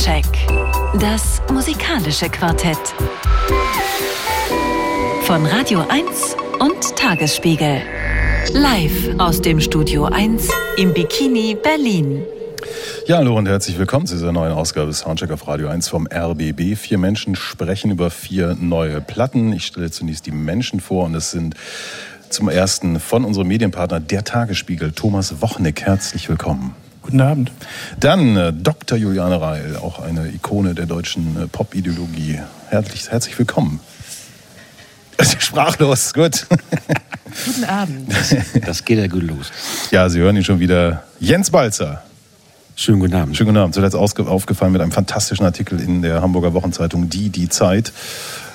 Soundcheck. Das musikalische Quartett. Von Radio 1 und Tagesspiegel. Live aus dem Studio 1 im Bikini Berlin. Ja, hallo und herzlich willkommen zu dieser neuen Ausgabe Soundcheck auf Radio 1 vom RBB. Vier Menschen sprechen über vier neue Platten. Ich stelle zunächst die Menschen vor und es sind zum ersten von unserem Medienpartner der Tagesspiegel, Thomas Wochnick. Herzlich willkommen. Guten Abend. Dann äh, Dr. Juliane Reil, auch eine Ikone der deutschen äh, Pop-Ideologie. Herzlich, herzlich willkommen. Sprachlos, gut. Guten Abend. Das, das geht ja gut los. Ja, Sie hören ihn schon wieder. Jens Balzer. Schönen guten Abend. Schönen guten Abend. Zuletzt aufgefallen mit einem fantastischen Artikel in der Hamburger Wochenzeitung Die, die Zeit.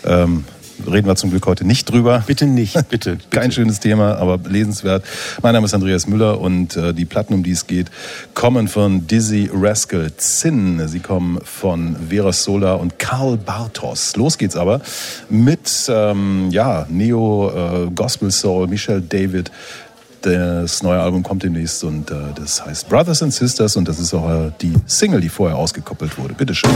Ähm, reden wir zum Glück heute nicht drüber. Bitte nicht, bitte. bitte. Kein schönes Thema, aber lesenswert. Mein Name ist Andreas Müller und äh, die Platten, um die es geht, kommen von Dizzy Rascal Zinn. Sie kommen von Vera Sola und Karl Bartos. Los geht's aber mit ähm, ja, Neo äh, Gospel Soul, Michelle David. Das neue Album kommt demnächst und äh, das heißt Brothers and Sisters und das ist auch äh, die Single, die vorher ausgekoppelt wurde. Bitteschön.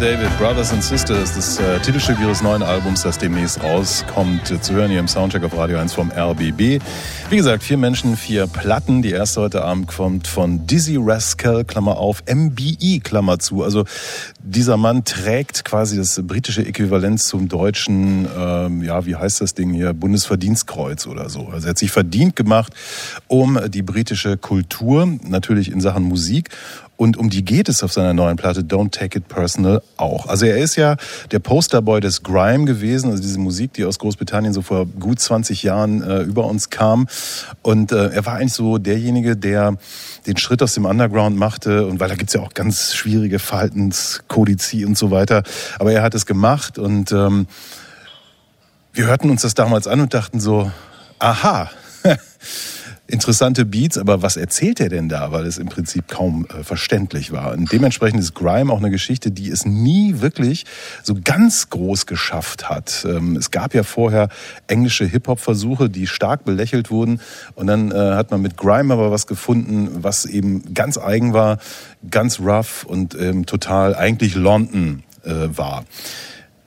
David, Brothers and Sisters, das äh, Titelstück ihres neuen Albums, das demnächst rauskommt, äh, zu hören hier im Soundcheck auf Radio 1 vom RBB. Wie gesagt, vier Menschen, vier Platten. Die erste heute Abend kommt von Dizzy Rascal, Klammer auf, MBE, Klammer zu. Also dieser Mann trägt quasi das britische Äquivalent zum deutschen, ähm, ja, wie heißt das Ding hier, Bundesverdienstkreuz oder so. Also er hat sich verdient gemacht um die britische Kultur, natürlich in Sachen Musik und um die geht es auf seiner neuen Platte Don't Take It Personal auch. Also er ist ja der Posterboy des Grime gewesen, also diese Musik, die aus Großbritannien so vor gut 20 Jahren äh, über uns kam. Und äh, er war eigentlich so derjenige, der den Schritt aus dem Underground machte. Und weil da gibt's ja auch ganz schwierige Verhaltenskodizien und so weiter. Aber er hat es gemacht und ähm, wir hörten uns das damals an und dachten so, aha. interessante Beats, aber was erzählt er denn da? Weil es im Prinzip kaum äh, verständlich war. Und dementsprechend ist Grime auch eine Geschichte, die es nie wirklich so ganz groß geschafft hat. Ähm, es gab ja vorher englische Hip-Hop-Versuche, die stark belächelt wurden. Und dann äh, hat man mit Grime aber was gefunden, was eben ganz eigen war, ganz rough und ähm, total eigentlich London äh, war.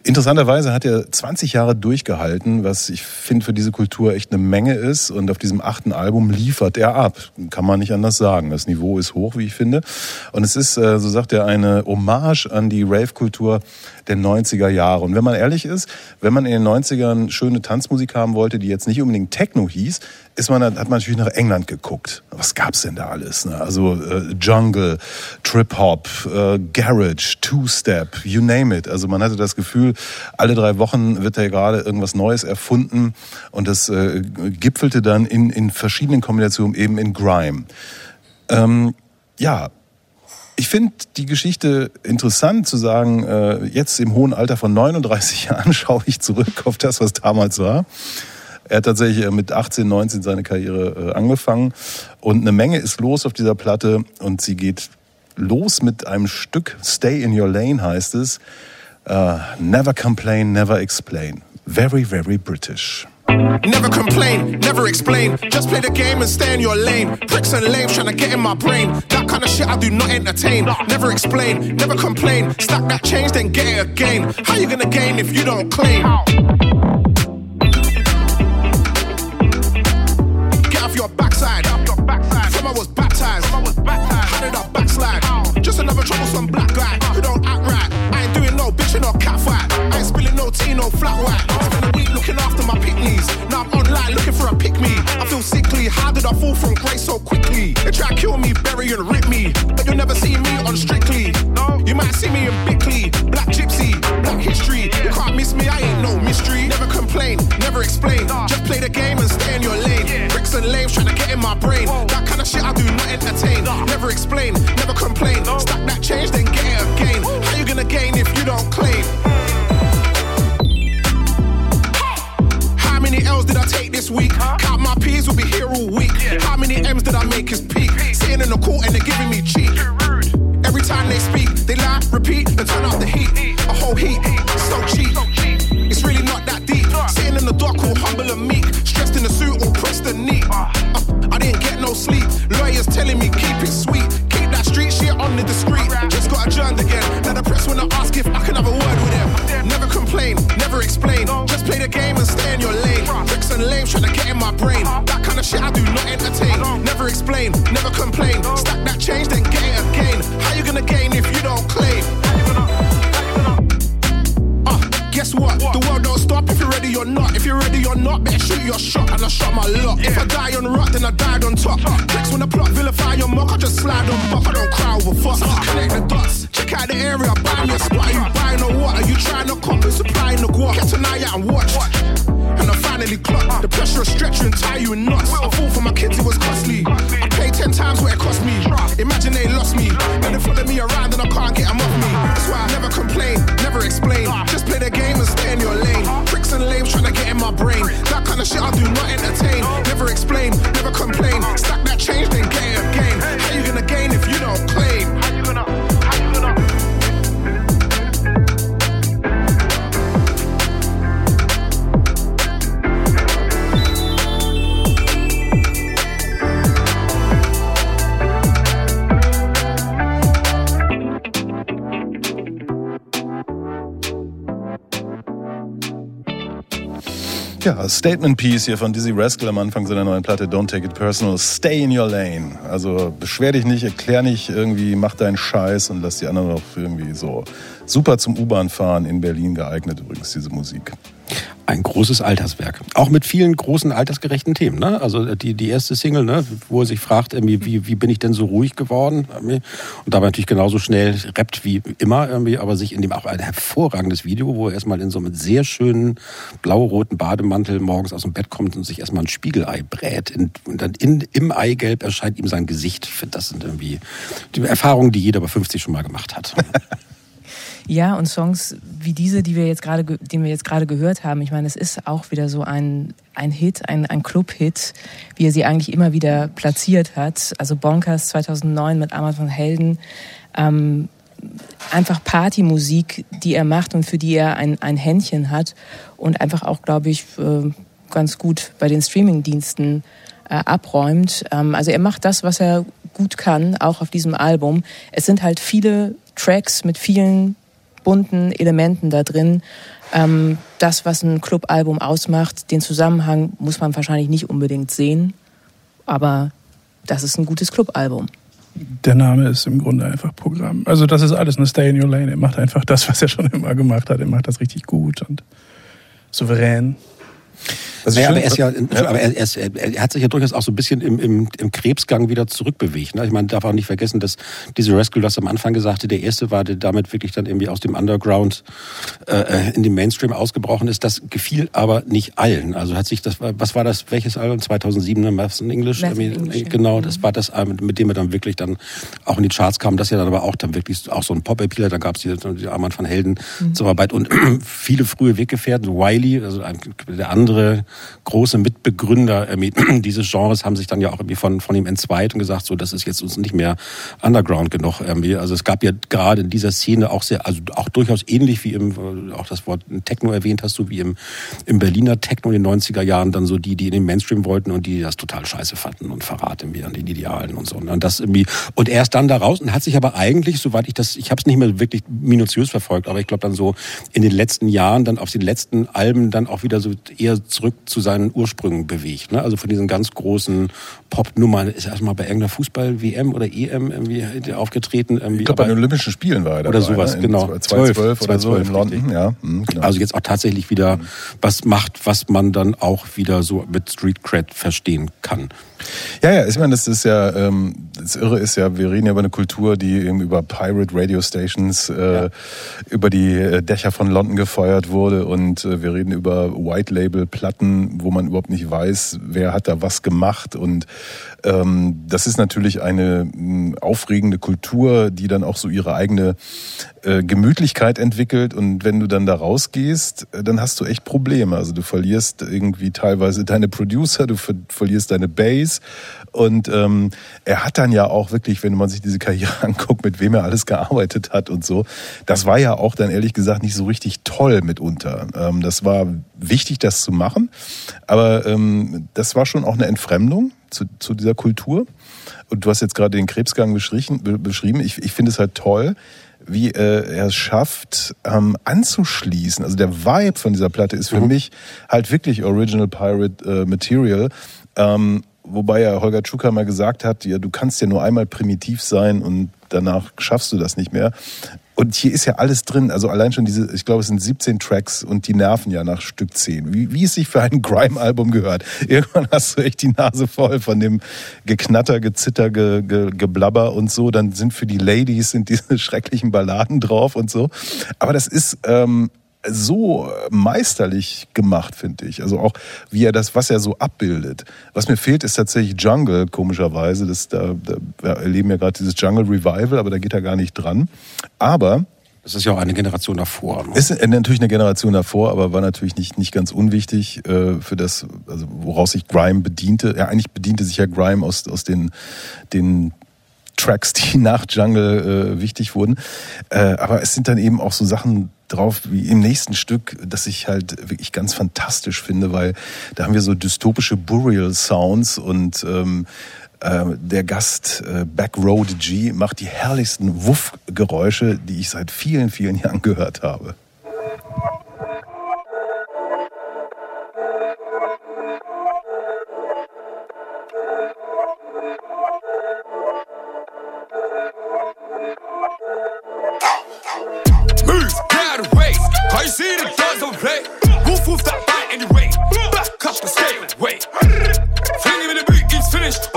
Interessanterweise hat er 20 Jahre durchgehalten, was ich finde für diese Kultur echt eine Menge ist. Und auf diesem achten Album liefert er ab. Kann man nicht anders sagen. Das Niveau ist hoch, wie ich finde. Und es ist, äh, so sagt er, eine Hommage an die Rave-Kultur der 90er Jahre. Und wenn man ehrlich ist, wenn man in den 90ern schöne Tanzmusik haben wollte, die jetzt nicht unbedingt Techno hieß, ist man, hat man natürlich nach England geguckt. Was gab's denn da alles? Ne? Also äh, Jungle, Trip Hop, äh, Garage, Two Step, you name it. Also man hatte das Gefühl, alle drei Wochen wird da gerade irgendwas Neues erfunden und das äh, gipfelte dann in, in verschiedenen Kombinationen eben in Grime. Ähm, ja, ich finde die Geschichte interessant zu sagen, äh, jetzt im hohen Alter von 39 Jahren schaue ich zurück auf das, was damals war. Er hat tatsächlich äh, mit 18, 19 seine Karriere äh, angefangen und eine Menge ist los auf dieser Platte und sie geht los mit einem Stück Stay in Your Lane heißt es. Uh, never complain, never explain. Very, very British. Never complain, never explain. Just play the game and stay in your lane. Pricks and lames trying to get in my brain. That kind of shit I do not entertain. Never explain, never complain. Stack that change, then get it again. How you gonna gain if you don't claim? Get off your backside. From I was baptized. How did I backslide? Just another troublesome black spilling no flat white. Spend a week looking after my picnics. Now I'm online looking for a pick me. I feel sickly. How did I fall from grace so quickly? They try to kill me, bury and rip me. But you'll never see me on Strictly. No, You might see me in Bickley. Black Gypsy, Black History. You can't miss me, I ain't no mystery. Never complain, never explain. Just play the game and stay in your lane. Bricks and lames trying to get in my brain. That kind of shit I do not entertain. Never explain, never complain. Stack week? Count my P's, will be here all week. How many M's did I make his peak? Sitting in the court and they're giving me cheek. Every time they speak, they lie, repeat, and turn up the heat. A whole heat, so cheap. It's really not that deep. Sitting in the dock, all humble and meek. Stressed in the suit, all pressed and neat. Uh, I didn't get no sleep. Lawyers telling me keep it sweet. Keep that street shit on the discreet. Just got adjourned again. Now the press wanna ask if I can have a word with them. Never complain, never explain. Just play the game and stay in your lane. Bricks and lames trying to get in my brain. That kind of shit I do not entertain. Never explain, never complain. Stack that change, then get it again. How you gonna gain if you don't claim? Uh, guess what? The world don't stop if you're ready or not. If you're ready or not, better shoot your shot. And I shot my lot. If I die on rock, then I died on top. Next when the plot vilify your mock, I just slide on buck. I don't cry over fuss. Connect the dots. Check out the area, buy me a spot. Are you buying or what? Are you trying to cop and supplying the guap? Get an eye out and watch. And I finally clocked the pressure of stretch you and tie you in knots. I fought for my kids, it was costly. I paid ten times what it cost me. Imagine they lost me. Now they follow me around and I can't get them off me. That's why I never complain, never explain. Just play the game and stay in your lane. Tricks and lames trying to get in my brain. That kind of shit I do not entertain. Never explain, never complain. Stack that change, then get it again. How you gonna gain if you don't claim? Ja, Statement Piece hier von Dizzy Rascal am Anfang seiner neuen Platte Don't Take It Personal. Stay in your lane. Also beschwer dich nicht, erklär nicht irgendwie, mach deinen Scheiß und lass die anderen noch irgendwie so. Super zum U-Bahn fahren in Berlin geeignet übrigens diese Musik. Ein großes Alterswerk. Auch mit vielen großen altersgerechten Themen. Ne? Also die, die erste Single, ne, wo er sich fragt, irgendwie, wie, wie bin ich denn so ruhig geworden? Und dabei natürlich genauso schnell rappt wie immer, irgendwie, aber sich in dem auch ein hervorragendes Video, wo er erstmal in so einem sehr schönen blau-roten Bademantel morgens aus dem Bett kommt und sich erstmal ein Spiegelei brät. Und dann in, im Eigelb erscheint ihm sein Gesicht. Das sind irgendwie die Erfahrungen, die jeder bei 50 schon mal gemacht hat. Ja, und Songs wie diese, die wir jetzt gerade, den wir jetzt gerade gehört haben, ich meine, es ist auch wieder so ein, ein Hit, ein, ein Club-Hit, wie er sie eigentlich immer wieder platziert hat. Also Bonkers 2009 mit Armand von Helden. Ähm, einfach Partymusik, die er macht und für die er ein, ein Händchen hat und einfach auch, glaube ich, äh, ganz gut bei den Streamingdiensten äh, abräumt. Ähm, also er macht das, was er gut kann, auch auf diesem Album. Es sind halt viele Tracks mit vielen bunten Elementen da drin. Ähm, das, was ein Clubalbum ausmacht, den Zusammenhang muss man wahrscheinlich nicht unbedingt sehen, aber das ist ein gutes Clubalbum. Der Name ist im Grunde einfach Programm. Also das ist alles eine Stay in Your Lane. Er macht einfach das, was er schon immer gemacht hat. Er macht das richtig gut und souverän. Also naja, aber, er, ist ja, aber er, ist, er, hat sich ja durchaus auch so ein bisschen im, im, im Krebsgang wieder zurückbewegt. Ne? Ich meine, darf auch nicht vergessen, dass diese Rescue, das am Anfang gesagt der erste war, der damit wirklich dann irgendwie aus dem Underground äh, äh, in den Mainstream ausgebrochen ist. Das gefiel aber nicht allen. Also hat sich das, was war das, welches Album? 2007, ne? Maths in English? Maths in English genau, das mhm. war das, mit dem er dann wirklich dann auch in die Charts kam. Das ja dann aber auch dann wirklich auch so ein Pop-Appealer. Da gab es die, die Armand van Helden mhm. Zusammenarbeit und viele frühe Weggefährten. Wiley, also der andere große Mitbegründer dieses Genres haben sich dann ja auch irgendwie von, von ihm entzweit und gesagt, so, das ist jetzt uns nicht mehr Underground genug irgendwie. Also es gab ja gerade in dieser Szene auch sehr, also auch durchaus ähnlich wie im, auch das Wort Techno erwähnt hast du, wie im, im Berliner Techno in den 90er Jahren dann so die, die in den Mainstream wollten und die das total scheiße fanden und Verrat irgendwie an den Idealen und so. Und das irgendwie, und er ist dann da raus und hat sich aber eigentlich, soweit ich das, ich habe es nicht mehr wirklich minutiös verfolgt, aber ich glaube dann so in den letzten Jahren, dann auf den letzten Alben dann auch wieder so eher zurück zu seinen Ursprüngen bewegt. Ne? Also von diesen ganz großen Pop-Nummern ist erstmal bei irgendeiner Fußball-WM oder EM irgendwie aufgetreten. Irgendwie, ich glaube, bei den Olympischen Spielen war er dabei. Oder sowas, ne? genau. 2012 oder so in London, ja. Mhm, genau. Also jetzt auch tatsächlich wieder was macht, was man dann auch wieder so mit Street Cred verstehen kann. Ja, ja, ich meine, das ist ja, ähm, das Irre ist ja, wir reden ja über eine Kultur, die eben über Pirate Radio Stations äh, ja. über die äh, Dächer von London gefeuert wurde und äh, wir reden über White Label Platten, wo man überhaupt nicht weiß, wer hat da was gemacht und das ist natürlich eine mh, aufregende Kultur, die dann auch so ihre eigene äh, Gemütlichkeit entwickelt und wenn du dann da rausgehst, äh, dann hast du echt Probleme. Also du verlierst irgendwie teilweise deine Producer, du ver verlierst deine Base und ähm, er hat dann ja auch wirklich, wenn man sich diese Karriere anguckt, mit wem er alles gearbeitet hat und so, das war ja auch dann ehrlich gesagt nicht so richtig toll mitunter. Ähm, das war wichtig, das zu machen, aber ähm, das war schon auch eine Entfremdung zu, zu dieser Kultur. Und du hast jetzt gerade den Krebsgang beschrieben. Ich, ich finde es halt toll, wie äh, er es schafft, ähm, anzuschließen. Also der Vibe von dieser Platte ist für mhm. mich halt wirklich Original Pirate äh, Material. Ähm, wobei ja Holger Tschuka mal gesagt hat, ja, du kannst ja nur einmal primitiv sein und danach schaffst du das nicht mehr. Und hier ist ja alles drin. Also allein schon diese, ich glaube, es sind 17 Tracks und die nerven ja nach Stück 10. Wie, wie es sich für ein Grime-Album gehört. Irgendwann hast du echt die Nase voll von dem Geknatter, Gezitter, Ge, Ge, Geblabber und so. Dann sind für die Ladies sind diese schrecklichen Balladen drauf und so. Aber das ist ähm, so meisterlich gemacht, finde ich. Also auch wie er das, was er so abbildet. Was mir fehlt, ist tatsächlich Jungle, komischerweise. Das, da, da wir erleben ja gerade dieses Jungle Revival, aber da geht er gar nicht dran. Aber das ist ja auch eine Generation davor. Ne? Ist natürlich eine Generation davor, aber war natürlich nicht, nicht ganz unwichtig äh, für das, also woraus sich Grime bediente. Ja, eigentlich bediente sich ja Grime aus, aus den, den Tracks, die nach Jungle äh, wichtig wurden. Äh, aber es sind dann eben auch so Sachen drauf wie im nächsten Stück, das ich halt wirklich ganz fantastisch finde, weil da haben wir so dystopische Burial Sounds und ähm, äh, der Gast äh, Backroad G macht die herrlichsten Wuff-Geräusche, die ich seit vielen, vielen Jahren gehört habe. I see the dogs on play. Woof woof that fight anyway. Back up and stay away. Fling him in the boot, it's finished.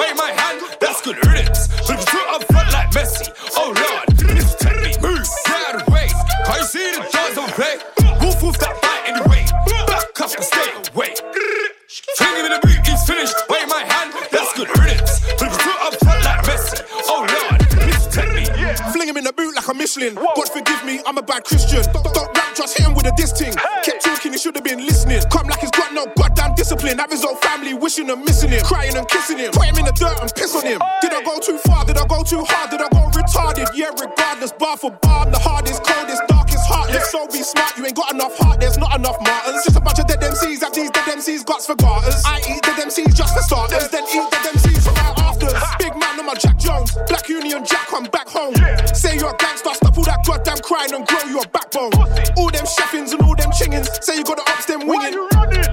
Whistling. God forgive me, I'm a bad Christian. Don't, don't rap, just hit him with a diss ting. Kept talking, he should have been listening. Come like he's got no goddamn discipline. Have his own family wishing and missing him. Crying and kissing him. Put him in the dirt and piss on him. Did I go too far? Did I go too hard? Did I go retarded? Yeah, regardless, bar for bar, I'm the hardest, coldest, darkest, heartless. So be smart, you ain't got enough heart, there's not enough martyrs. Just a bunch of dead MCs, have these dead MCs guts for garters. I eat dead MCs just for starters, then eat dead MCs for right afters. Big man on my Jack Jones, Black Union Jack, come back home. Say you're a gangster, stop all that goddamn crying and grow your backbone. All them chefins and all them chingins, say you got the ups, them winging.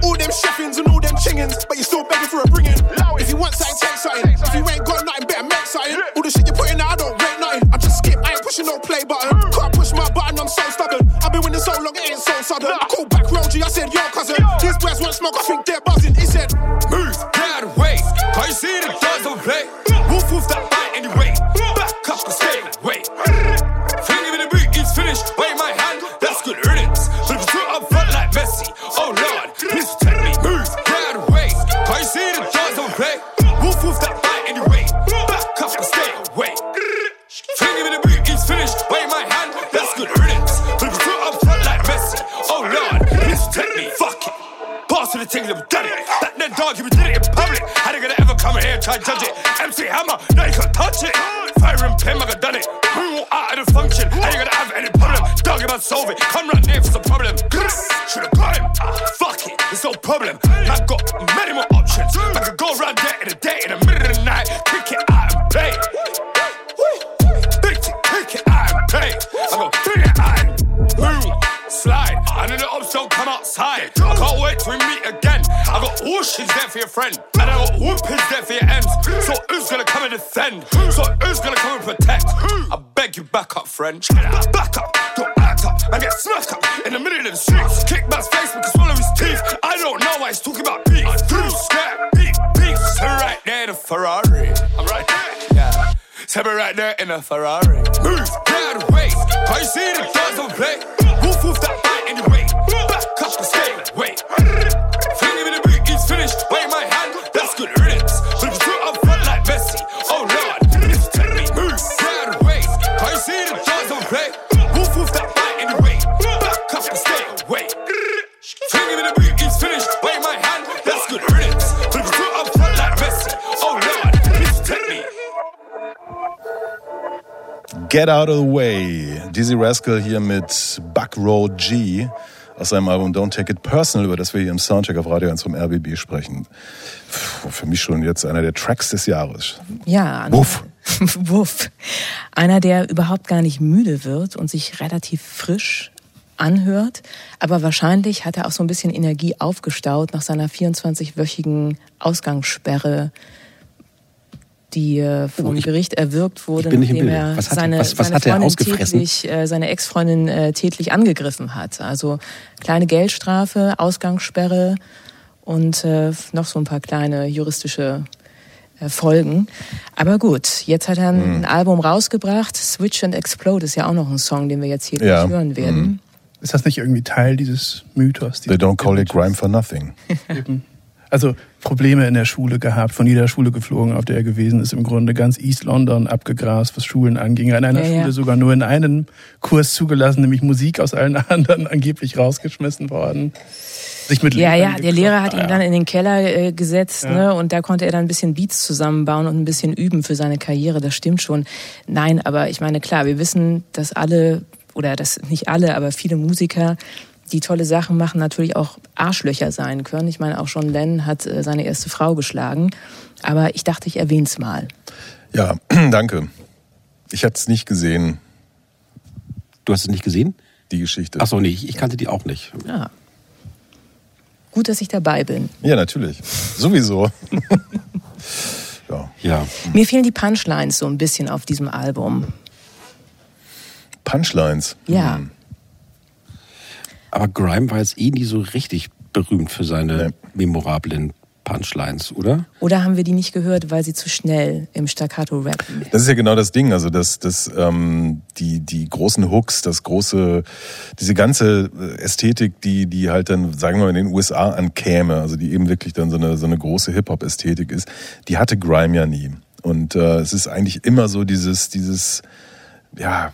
All them chefins and all them chingins, but you still begging for a bringing. If you want something, take something. If you ain't got nothing, better make something. All the shit you're putting out, I don't rate nothing. I just skip, I ain't pushing no play button. Can't push my button, I'm so stubborn. I've been winning so long, it ain't so sudden. I called back Rogie, I said, yo, cousin. These boys want smoke, I think they're buzzing. He said, Move, get out of the way. Can't you see the doors don't play? Dead dog, you did it in public. How they gonna ever come here and try and judge it? MC Hammer, now you can't touch it. Fire and pin, I got done it. Move out of the function. How you gonna have any problem? Dog about solve it. Come right near for some problem. Should've got him. Ah, fuck it, it's no problem. I got many more options. I could go around there in the day, in the middle of the night, kick it out and play. Big tick, kick it out and play. I go bring it out and move, slide. And then the ops don't come outside. I can't wait we meet I there for your friend, and I got whoopers there for your ends. So who's gonna come and defend? So who's gonna come and protect? I beg you, back up, friend. Back up, don't act up, I get smacked up in the middle of the streets. Kick man's face because one of his teeth. I don't know why he's talking about beef. Through scared, beef, beef. So right there in a Ferrari. I'm right there. Yeah. Tell me right there in a Ferrari. Move, get out of the way. Can't you see the doors don't play? Woof, woof, that bite anyway. Back up and stay Get Out of the Way. Dizzy Rascal hier mit Buck Road G aus seinem Album Don't Take It Personal, über das wir hier im Soundcheck auf Radio 1 vom RBB sprechen. Für mich schon jetzt einer der Tracks des Jahres. Ja. Wuff. Wuff. Einer, der überhaupt gar nicht müde wird und sich relativ frisch anhört. Aber wahrscheinlich hat er auch so ein bisschen Energie aufgestaut nach seiner 24-wöchigen Ausgangssperre, die äh, vom Oh, ich- Gericht erwirkt wurde, nachdem er Was hat- seine, was- was seine hat er Freundin ausgefressen? tätlich, äh, seine Ex-Freundin äh, tätlich angegriffen hat. Also kleine Geldstrafe, Ausgangssperre und äh, noch so ein paar kleine juristische äh, Folgen. Aber gut, jetzt hat er ein Hm. Album rausgebracht. Switch and Explode ist ja auch noch ein Song, den wir jetzt hier Ja. hören werden. Ist das nicht irgendwie Teil dieses Mythos? They dieses don't call it grime for nothing. Also Probleme in der Schule gehabt, von jeder Schule geflogen, auf der er gewesen ist. Im Grunde ganz East London abgegrast, was Schulen anging. An einer Ja, ja. Schule sogar nur in einem Kurs zugelassen, nämlich Musik aus allen anderen angeblich rausgeschmissen worden. Sich mit Ja, Lehrern ja, der Lehrer hat ihn gekloppt. dann in den Keller äh, gesetzt Ja. ne, und da konnte er dann ein bisschen Beats zusammenbauen und ein bisschen üben für seine Karriere. Das stimmt schon. Nein, aber ich meine, klar, wir wissen, dass alle, oder dass nicht alle, aber viele Musiker, die tolle Sachen machen, natürlich auch Arschlöcher sein können. Ich meine, auch John Lennon hat äh, seine erste Frau geschlagen. Aber ich dachte, ich erwähne es mal. Ja, danke. Ich hatte es nicht gesehen, Du hast es nicht gesehen? die Geschichte. Ach so, nee, ich ich kannte die auch nicht. Ja. Gut, dass ich dabei bin. Ja, natürlich. Sowieso. ja. Ja. Mir fehlen die Punchlines so ein bisschen auf diesem Album. Punchlines. Ja. Hm. Aber Grime war jetzt eh nie so richtig berühmt für seine Nee. memorablen Punchlines, oder? Oder haben wir die nicht gehört, weil sie zu schnell im Staccato rappen? Das ist ja genau das Ding, also das, das, ähm, die, die großen Hooks, das große, diese ganze äh, Ästhetik, die, die halt dann, sagen wir mal, in den USA ankäme, also die eben wirklich dann so eine, so eine große Hip-Hop-Ästhetik ist, die hatte Grime ja nie. Und äh, es ist eigentlich immer so dieses, dieses, ja,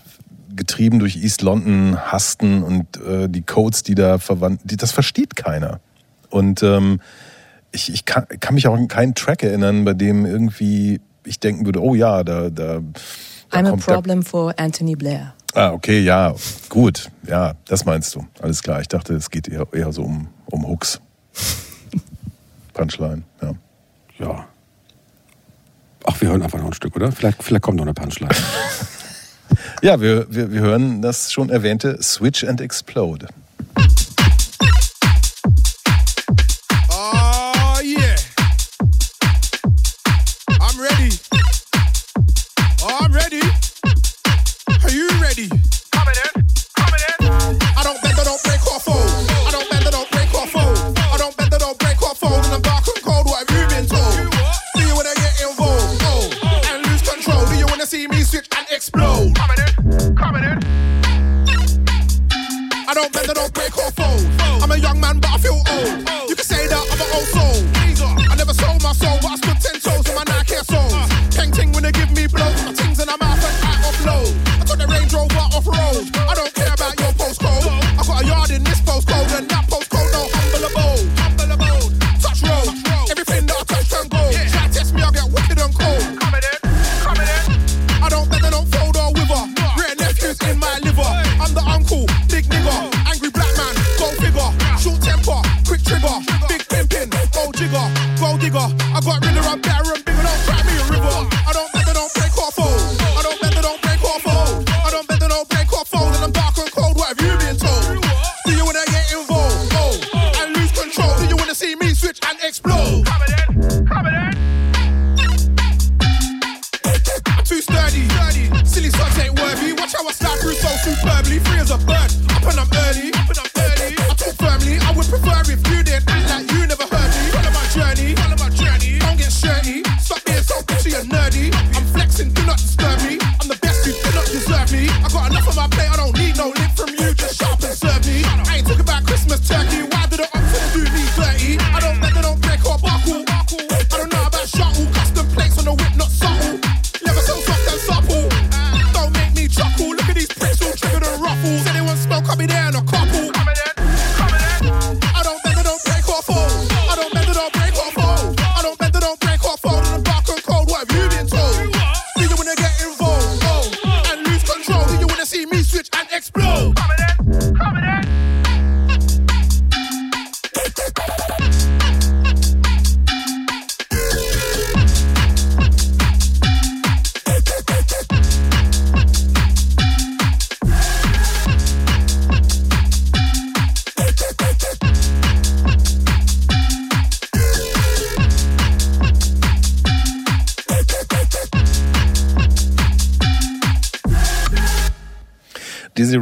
getrieben durch East London hasten und äh, die Codes, die da verwandt, die, das versteht keiner. Und ähm, ich, ich kann, kann mich auch an keinen Track erinnern, bei dem irgendwie ich denken würde, oh ja, da, da, da I'm a problem for Anthony Blair. Ah, okay, ja, gut. Ja, das meinst du. Alles klar. Ich dachte, es geht eher, eher so um, um Hooks. Punchline, ja. Ja. Ach, wir hören einfach noch ein Stück, oder? Vielleicht, vielleicht kommt noch eine Punchline. ja, wir, wir, wir hören das schon erwähnte Switch and Explode.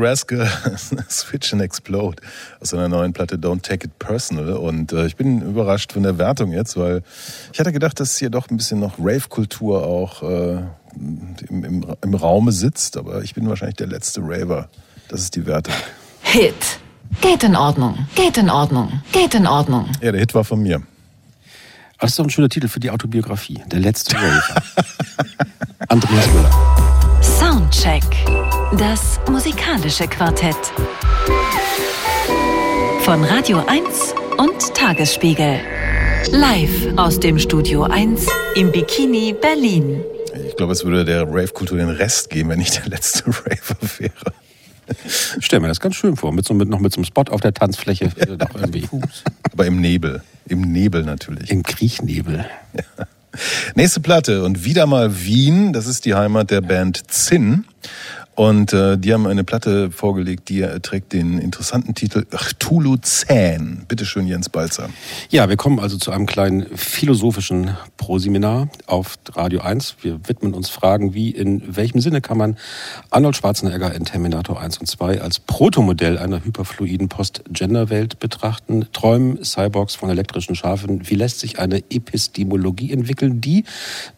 Rascal Switch and Explode aus seiner neuen Platte Don't Take It Personal. Und äh, ich bin überrascht von der Wertung jetzt, weil ich hatte gedacht, dass hier doch ein bisschen noch Rave-Kultur auch äh, im, im, im Raume sitzt. Aber ich bin wahrscheinlich der letzte Raver. Das ist die Wertung. Hit. Geht in Ordnung. Geht in Ordnung. Geht in Ordnung. Ja, der Hit war von mir. Das ist doch ein schöner Titel für die Autobiografie. Der letzte Raver. Andreas Müller. Soundcheck. Das musikalische Quartett. Von Radio 1 und Tagesspiegel. Live aus dem Studio 1 im Bikini Berlin. Ich glaube, es würde der Rave-Kultur den Rest geben, wenn ich der letzte Raver wäre. Ich stelle mir das ganz schön vor, mit so, mit, noch mit so einem Spot auf der Tanzfläche. irgendwie. Aber im Nebel. Im Nebel natürlich. Im Kriechnebel. Ja. Nächste Platte und wieder mal Wien. Das ist die Heimat der Band Zinn. Und äh, die haben eine Platte vorgelegt, die trägt den interessanten Titel Cthulhu-Zähn. Bitte schön, Jens Balzer. Ja, wir kommen also zu einem kleinen philosophischen Proseminar auf Radio 1. Wir widmen uns Fragen wie, in welchem Sinne kann man Arnold Schwarzenegger in Terminator 1 und 2 als Protomodell einer hyperfluiden Post-Gender-Welt betrachten? Träumen Cyborgs von elektrischen Schafen? Wie lässt sich eine Epistemologie entwickeln, die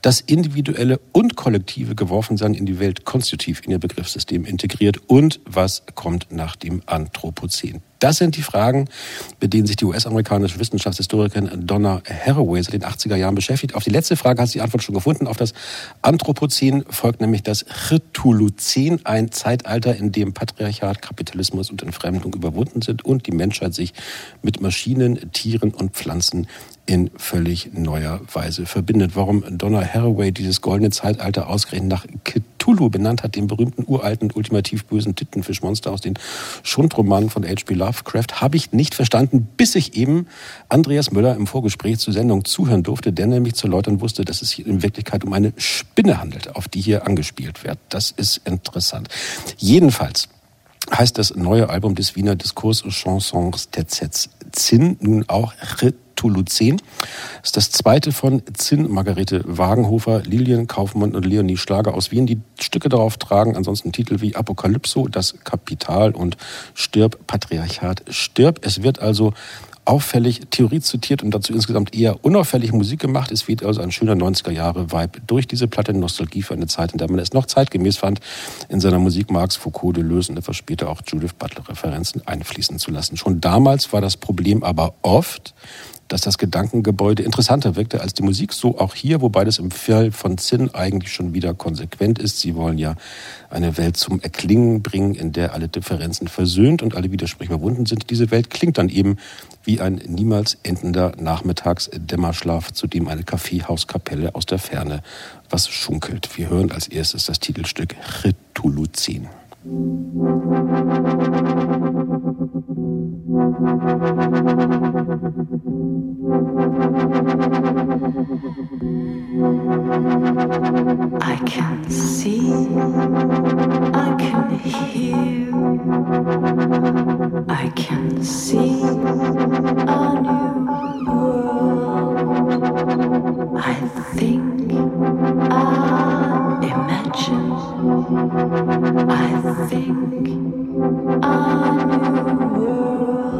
das Individuelle und Kollektive Geworfensein in die Welt konstitutiv in ihr Begriff Nervensystem integriert und was kommt nach dem Anthropozän? Das sind die Fragen, mit denen sich die US-amerikanische Wissenschaftshistorikerin Donna Haraway seit den 80er Jahren beschäftigt. Auf die letzte Frage hat sie die Antwort schon gefunden. Auf das Anthropozän folgt nämlich das Chrytolozän, ein Zeitalter, in dem Patriarchat, Kapitalismus und Entfremdung überwunden sind und die Menschheit sich mit Maschinen, Tieren und Pflanzen in völlig neuer Weise verbindet. Warum Donna Haraway dieses goldene Zeitalter ausgerechnet nach Cthulhu benannt hat, dem berühmten uralten, ultimativ bösen Tittenfischmonster aus den Schundromanen von H.P. Lovecraft, habe ich nicht verstanden, bis ich eben Andreas Müller im Vorgespräch zur Sendung zuhören durfte, der nämlich zu läutern wusste, dass es in Wirklichkeit um eine Spinne handelt, auf die hier angespielt wird. Das ist interessant. Jedenfalls heißt das neue Album des Wiener Diskurs Chansons Terzets Zinn nun auch. Das ist das zweite von Zinn, Margarete Wagenhofer, Lilian Kaufmann und Leonie Schlager aus Wien, die Stücke darauf tragen. Ansonsten Titel wie Apokalypso, das Kapital und Stirb, Patriarchat, Stirb. Es wird also auffällig Theorie zitiert und dazu insgesamt eher unauffällig Musik gemacht. Es weht also ein schöner 90er-Jahre-Vibe durch diese Platte Nostalgie für eine Zeit, in der man es noch zeitgemäß fand, in seiner Musik Marx, Foucault, Deleuze und etwas später auch Judith Butler-Referenzen einfließen zu lassen. Schon damals war das Problem aber oft, dass das Gedankengebäude interessanter wirkte als die Musik. So auch hier, wobei das im Fall von Zinn eigentlich schon wieder konsequent ist. Sie wollen ja eine Welt zum Erklingen bringen, in der alle Differenzen versöhnt und alle Widersprüche überwunden sind. Diese Welt klingt dann eben wie ein niemals endender Nachmittagsdämmerschlaf, zu dem eine Kaffeehauskapelle aus der Ferne was schunkelt. Wir hören als erstes das Titelstück Rituluzin. I I can see, I can hear, I can see a new world. I think I imagine I think a new world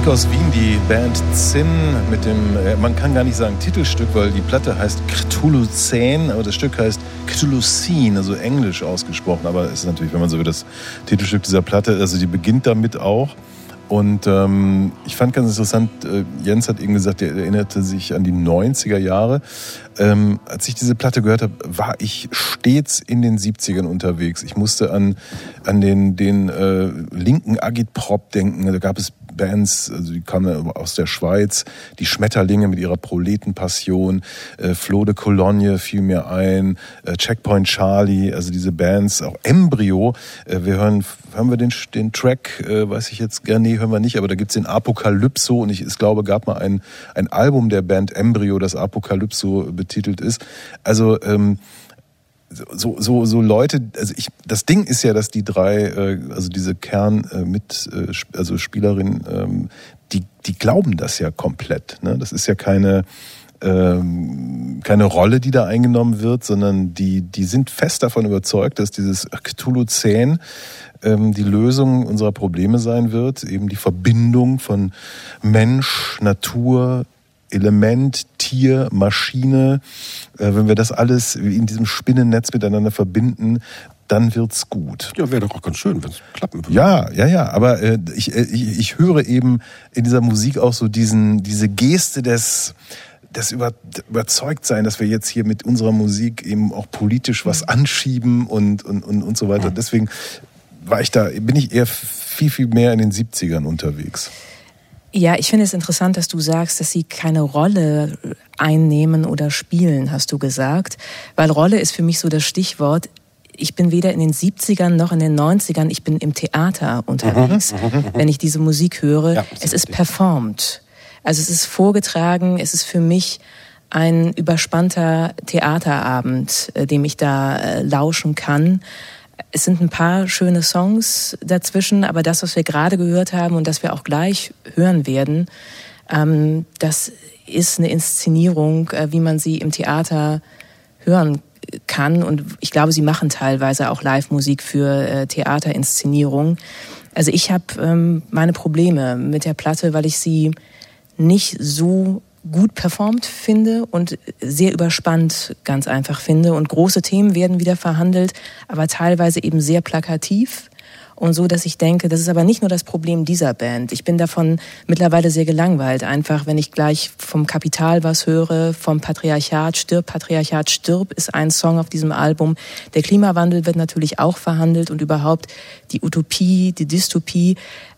Musik aus Wien, die Band Zinn mit dem, äh, man kann gar nicht sagen Titelstück, weil die Platte heißt Cthulhu-Zähn, aber das Stück heißt Cthulhu-Scene, also englisch ausgesprochen, aber es ist natürlich, wenn man so will, das Titelstück dieser Platte, also die beginnt damit auch. Und ähm, ich fand ganz interessant, äh, Jens hat eben gesagt, er erinnerte sich an die 90er Jahre. Ähm, als ich diese Platte gehört habe, war ich stets in den 70ern unterwegs. Ich musste an, an den, den äh, linken Agitprop denken. Da gab es Bands, also die kamen aus der Schweiz, die Schmetterlinge mit ihrer Proletenpassion, äh, Flo de Cologne fiel mir ein, äh, Checkpoint Charlie, also diese Bands, auch Embryo. Äh, wir hören, hören wir den, den Track, äh, weiß ich jetzt gerne, nee, hören wir nicht, aber da gibt's den Apokalypso und ich, ich glaube, gab mal ein, ein Album der Band Embryo, das Apokalypso betitelt ist. Also ähm, so, so, so Leute, also ich, das Ding ist ja, dass die drei, äh, also diese Kern äh, mit, äh, also Spielerinnen, ähm, die, die glauben das ja komplett. Ne? Das ist ja keine, ähm, keine Rolle, die da eingenommen wird, sondern die, die sind fest davon überzeugt, dass dieses Cthulhu-Zähn ähm, die Lösung unserer Probleme sein wird, eben die Verbindung von Mensch, Natur, Element, Tier, Maschine, äh, wenn wir das alles in diesem Spinnennetz miteinander verbinden, dann wird's gut. Ja, wäre doch auch ganz schön, wenn es klappen würde. Ja, ja, ja. Aber äh, ich, äh, ich, ich höre eben in dieser Musik auch so diesen, diese Geste des das über, überzeugt sein, dass wir jetzt hier mit unserer Musik eben auch politisch was anschieben und, und, und, und so weiter. Deswegen war ich da, bin ich eher viel, viel mehr in den 70ern unterwegs. Ja, ich finde es interessant, dass du sagst, dass sie keine Rolle einnehmen oder spielen, hast du gesagt. Weil Rolle ist für mich so das Stichwort. Ich bin weder in den 70ern noch in den 90ern, ich bin im Theater unterwegs, wenn ich diese Musik höre. Ja, es ist performt. Also es ist vorgetragen, es ist für mich ein überspannter Theaterabend, äh, dem ich da äh, lauschen kann. Es sind ein paar schöne Songs dazwischen, aber das, was wir gerade gehört haben und das wir auch gleich hören werden, ähm, das ist eine Inszenierung, äh, wie man sie im Theater hören kann. Und ich glaube, sie machen teilweise auch Live-Musik für äh, Theaterinszenierungen. Also ich habe ähm, meine Probleme mit der Platte, weil ich sie nicht so gut performt finde und sehr überspannt ganz einfach finde. Und große Themen werden wieder verhandelt, aber teilweise eben sehr plakativ und so, dass ich denke, das ist aber nicht nur das Problem dieser Band. Ich bin davon mittlerweile sehr gelangweilt. Einfach, wenn ich gleich vom Kapital was höre, vom Patriarchat stirb, Patriarchat stirb, ist ein Song auf diesem Album. Der Klimawandel wird natürlich auch verhandelt und überhaupt die Utopie, die Dystopie.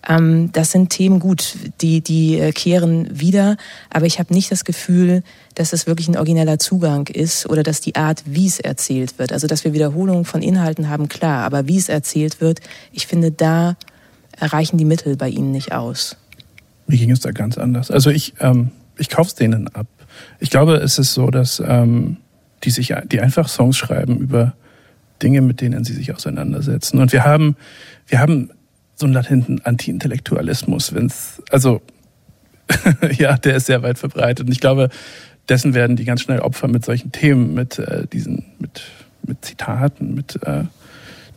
Ähm, das sind Themen gut, die, die äh, kehren wieder. Aber ich habe nicht das Gefühl, dass es wirklich ein origineller Zugang ist oder dass die Art, wie es erzählt wird, also dass wir Wiederholungen von Inhalten haben, klar, aber wie es erzählt wird, ich finde, da reichen die Mittel bei ihnen nicht aus. Mir ging es da ganz anders. Also ich, ähm, ich kaufe es denen ab. Ich glaube, es ist so, dass ähm, die sich, die einfach Songs schreiben über Dinge, mit denen sie sich auseinandersetzen. Und wir haben, wir haben so einen latenten Anti-Intellektualismus, wenn es, also ja, der ist sehr weit verbreitet. Und ich glaube, dessen werden die ganz schnell Opfer mit solchen Themen, mit äh, diesen, mit, mit Zitaten, mit äh,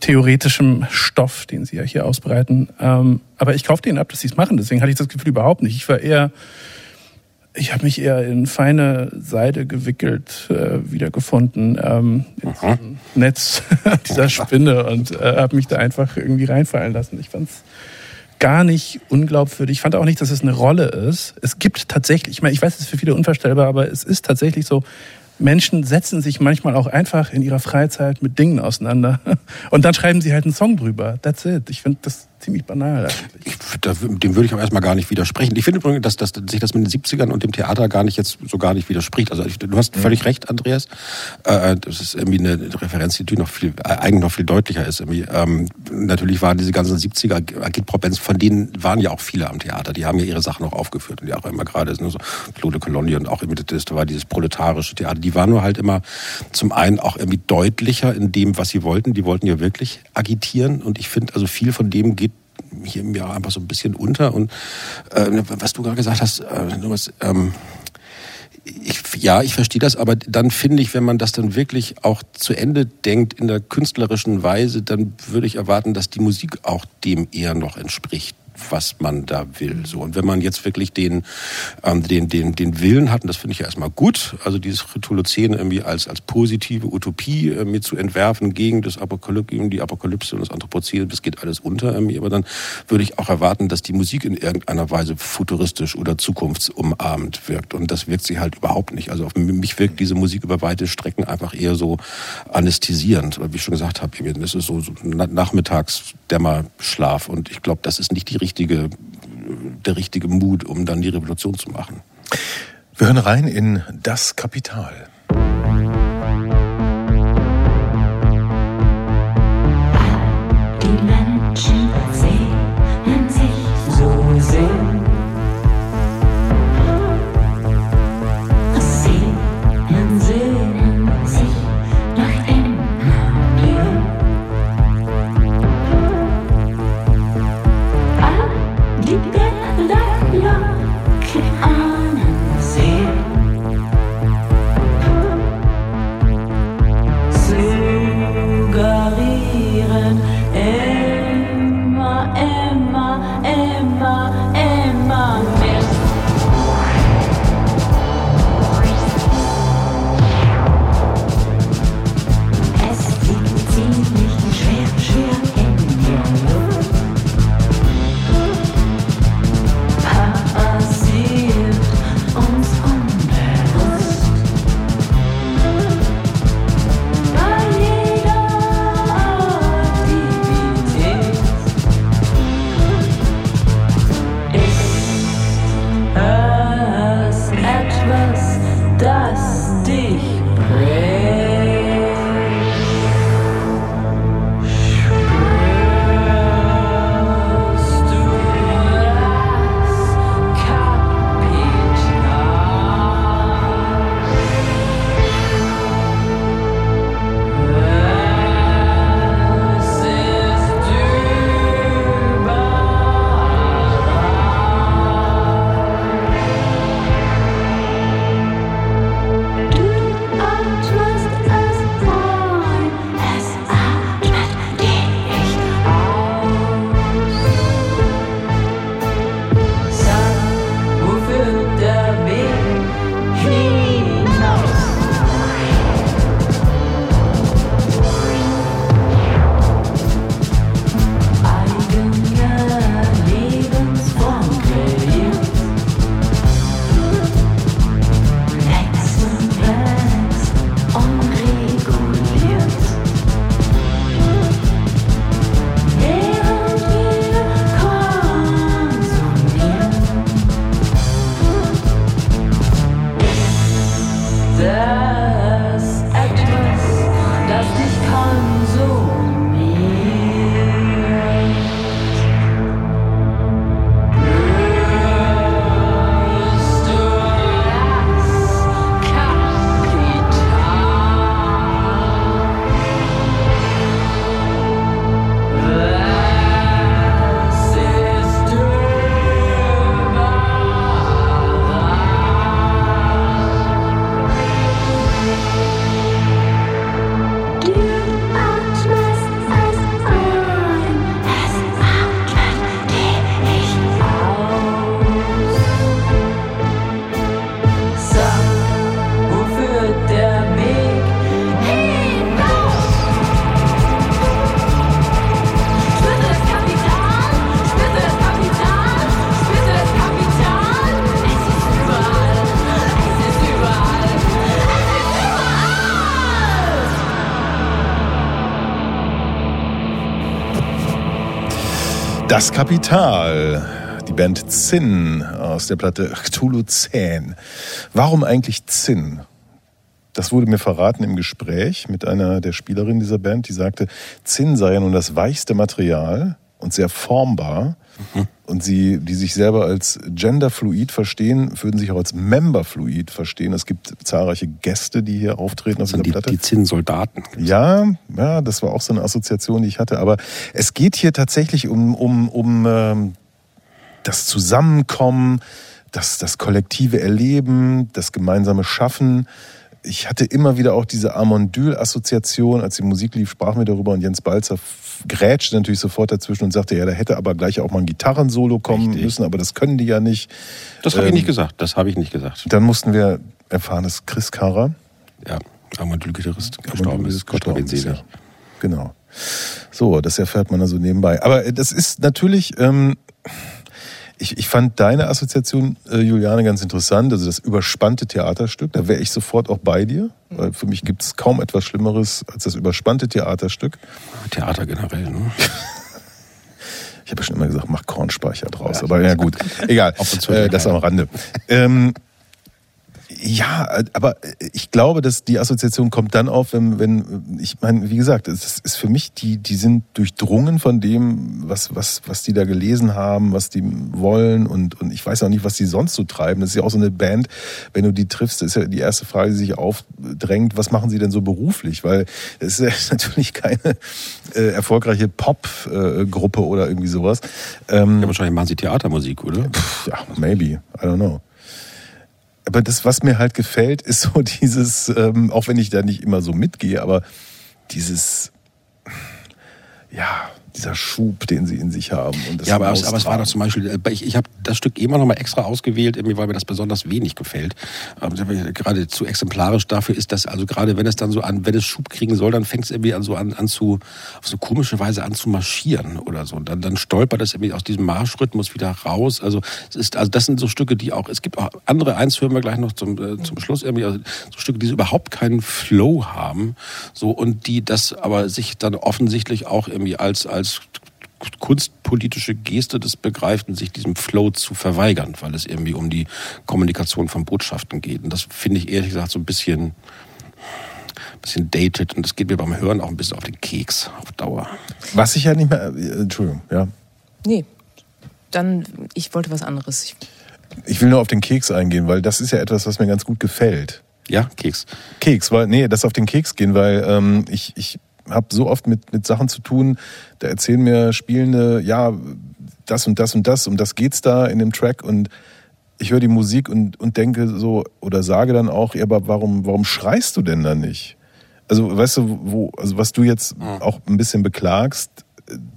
theoretischem Stoff, den sie ja hier ausbreiten. Ähm, aber ich kaufe denen ab, dass sie es machen. Deswegen hatte ich das Gefühl überhaupt nicht. Ich war eher, ich habe mich eher in feine Seide gewickelt äh, wiedergefunden ähm, im Netz dieser Spinne und äh, habe mich da einfach irgendwie reinfallen lassen. Ich fand's gar nicht unglaubwürdig. Ich fand auch nicht, dass es eine Rolle ist. Es gibt tatsächlich, ich meine, ich weiß, es ist für viele unvorstellbar, aber es ist tatsächlich so, Menschen setzen sich manchmal auch einfach in ihrer Freizeit mit Dingen auseinander. Und dann schreiben sie halt einen Song drüber. That's it. Ich finde das ziemlich banal eigentlich. Ich, da, dem würde ich auch erstmal gar nicht widersprechen. Ich finde übrigens, dass, dass, sich das mit den 70ern und dem Theater gar nicht jetzt so gar nicht widerspricht. Also ich, du hast völlig recht, Andreas. Äh, das ist irgendwie eine Referenz, die noch viel, äh, eigentlich noch viel deutlicher ist. Ähm, natürlich waren diese ganzen 70er Agitprop-Bands, von denen waren ja auch viele am Theater. Die haben ja ihre Sachen auch aufgeführt und die auch immer gerade ne, so Claude Cologne und auch irgendwie das war dieses proletarische Theater. Die waren nur halt immer zum einen auch irgendwie deutlicher in dem, was sie wollten. Die wollten ja wirklich agitieren und ich finde, also viel von dem geht hier im Jahr einfach so ein bisschen unter. Und äh, was du gerade gesagt hast, äh, was, ähm, ich, ja, ich verstehe das, aber dann finde ich, wenn man das dann wirklich auch zu Ende denkt in der künstlerischen Weise, dann würde ich erwarten, dass die Musik auch dem eher noch entspricht was man da will. So und wenn man jetzt wirklich den ähm, den den den Willen hat, und das finde ich ja erstmal gut, also dieses Ritualozän irgendwie als als positive Utopie äh, mir zu entwerfen gegen das Apokalypse, die Apokalypse und das Anthropozän, das geht alles unter irgendwie, aber dann würde ich auch erwarten, dass die Musik in irgendeiner Weise futuristisch oder zukunftsumarmend wirkt und das wirkt sie halt überhaupt nicht. Also auf mich wirkt diese Musik über weite Strecken einfach eher so anästhesierend, wie ich schon gesagt habe, das ist so, so Nachmittagsdämmerschlaf und ich glaube, das ist nicht die richtige, der richtige Mut, um dann die Revolution zu machen. Wir hören rein in Das Kapital. Das dich Das Kapital. Die Band Zinn aus der Platte Cthulhu Zähn. Warum eigentlich Zinn? Das wurde mir verraten im Gespräch mit einer der Spielerinnen dieser Band, die sagte, Zinn sei ja nun das weichste Material und sehr formbar. Und sie, die sich selber als genderfluid verstehen, würden sich auch als memberfluid verstehen. Es gibt zahlreiche Gäste, die hier auftreten auf sind dieser die, Platte. die Zinnsoldaten. Ja, ja, das war auch so eine Assoziation, die ich hatte. Aber es geht hier tatsächlich um, um, um ähm, das Zusammenkommen, das, das kollektive Erleben, das gemeinsame Schaffen. ich hatte immer wieder auch diese Amondyl-Assoziation, als die Musik lief, sprachen wir darüber und Jens Balzer grätschte natürlich sofort dazwischen und sagte, ja, da hätte aber gleich auch mal ein Gitarrensolo kommen Richtig. müssen, aber das können die ja nicht. Das habe ich Ähm, nicht gesagt. Das habe ich nicht gesagt. Dann mussten wir erfahren, dass Chris Carrer Ja, Amadül-Gitarrist gestorben ist. Selig. ja. Genau. So, das erfährt man also nebenbei. Aber äh, das ist natürlich, ähm, ich, ich fand deine Assoziation, äh, Juliane, ganz interessant. Also das überspannte Theaterstück, da wäre ich sofort auch bei dir. Weil für mich gibt es kaum etwas Schlimmeres als das überspannte Theaterstück. Theater generell, ne? Ich habe ja schon immer gesagt, mach Kornspeicher draus. Aber ja gut, egal. Auf und zu, Äh, ja, das ja. am Rande. Ähm, ja, äh, aber ich glaube, dass die Assoziation kommt dann auf, wenn, wenn ich meine, wie gesagt, es ist für mich, die, die sind durchdrungen von dem, was, was, was die da gelesen haben, was die wollen und, und ich weiß auch nicht, was die sonst so treiben. Das ist ja auch so eine Band, wenn du die triffst, ist ja die erste Frage, die sich aufdrängt, was machen sie denn so beruflich? Weil es ist ja natürlich keine äh, erfolgreiche Pop-Gruppe oder irgendwie sowas. Ähm, Ja, wahrscheinlich machen sie Theatermusik, oder? ja, maybe, I don't know. Aber das, was mir halt gefällt, ist so dieses, ähm, auch wenn ich da nicht immer so mitgehe, aber dieses, ja, dieser Schub, den sie in sich haben. Ja, aber, aber es war doch zum Beispiel, äh, ich, ich habe das Stück immer noch mal extra ausgewählt, irgendwie, weil mir das besonders wenig gefällt. Ähm, Gerade zu exemplarisch dafür ist das, also gerade wenn es dann so an, wenn es Schub kriegen soll, dann fängt es irgendwie an so an, an zu, auf so komische Weise an zu marschieren oder so. Und dann, dann stolpert es irgendwie aus diesem Marschrhythmus wieder raus. Also es ist, also das sind so Stücke, die auch, es gibt auch andere, eins hören wir gleich noch zum, äh, zum Schluss irgendwie, also so Stücke, die so überhaupt keinen Flow haben, so und die das aber sich dann offensichtlich auch irgendwie als, als kunstpolitische Geste des Begreiften, sich diesem Flow zu verweigern, weil es irgendwie um die Kommunikation von Botschaften geht. Und das finde ich ehrlich gesagt so ein bisschen, bisschen dated und das geht mir beim Hören auch ein bisschen auf den Keks auf Dauer. Was ich ja nicht mehr, äh, Entschuldigung, ja. Nee, dann, ich wollte was anderes. Ich, Ich will nur auf den Keks eingehen, weil das ist ja etwas, was mir ganz gut gefällt. Ja, Keks. Keks, weil, nee, das auf den Keks gehen, weil ähm, ich, ich habe so oft mit, mit Sachen zu tun, da erzählen mir Spielende, ja, das und das und das, um das geht's da in dem Track und ich höre die Musik und, und denke so, oder sage dann auch, ja, aber warum, warum schreist du denn da nicht? Also, weißt du, wo, also was du jetzt auch ein bisschen beklagst,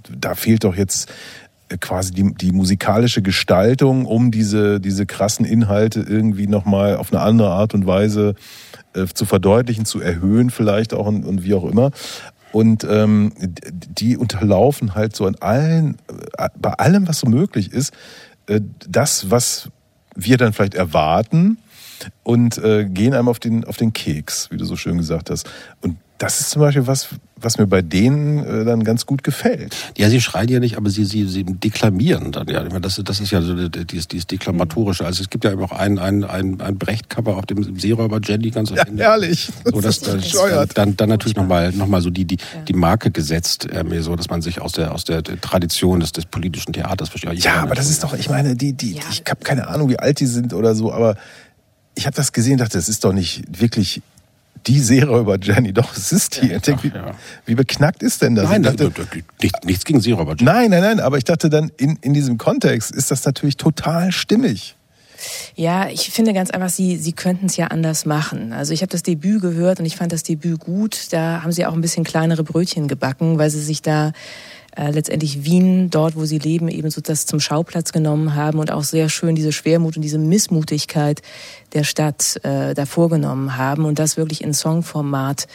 da fehlt doch jetzt quasi die, die musikalische Gestaltung, um diese, diese krassen Inhalte irgendwie nochmal auf eine andere Art und Weise äh, zu verdeutlichen, zu erhöhen vielleicht auch und, und wie auch immer. Und ähm, die unterlaufen halt so an allen, äh, bei allem, was so möglich ist, äh, das, was wir dann vielleicht erwarten und äh, gehen einem auf den, auf den Keks, wie du so schön gesagt hast. Und das ist zum Beispiel was, was mir bei denen äh, dann ganz gut gefällt. Ja, sie schreien ja nicht, aber sie, sie, sie deklamieren dann. Ja, Ich meine, das, das ist ja so dieses, dieses Deklamatorische. Also es gibt ja eben auch ein, ein, ein, ein Brecht-Cover auf dem Seeräuber Jenny ganz am Ja, Ende. herrlich. So, das, ist das, bescheuert. dann, dann natürlich nochmal noch mal so die, die, die Marke gesetzt, äh, mir so, dass man sich aus der, aus der Tradition des, des politischen Theaters versteht. Ja, aber das ist doch, ich meine, die, die, Ja. ich habe keine Ahnung, wie alt die sind oder so, aber ich habe das gesehen, dachte, das ist doch nicht wirklich die Serie über Jenny. Doch, es ist die. Ich denk, wie, ja. wie beknackt ist denn das? Nein, dachte, das, nichts, nichts gegen Seeräuber Jenny. nein, nein, nein, aber ich dachte dann, in, in diesem Kontext ist das natürlich total stimmig. Ja, ich finde ganz einfach, sie, sie könnten es ja anders machen. Also ich habe das Debüt gehört und ich fand das Debüt gut. Da haben sie auch ein bisschen kleinere Brötchen gebacken, weil sie sich da äh, letztendlich Wien, dort wo sie leben, eben so das zum Schauplatz genommen haben und auch sehr schön diese Schwermut und diese Missmutigkeit der Stadt äh, da vorgenommen haben und das wirklich in Songformat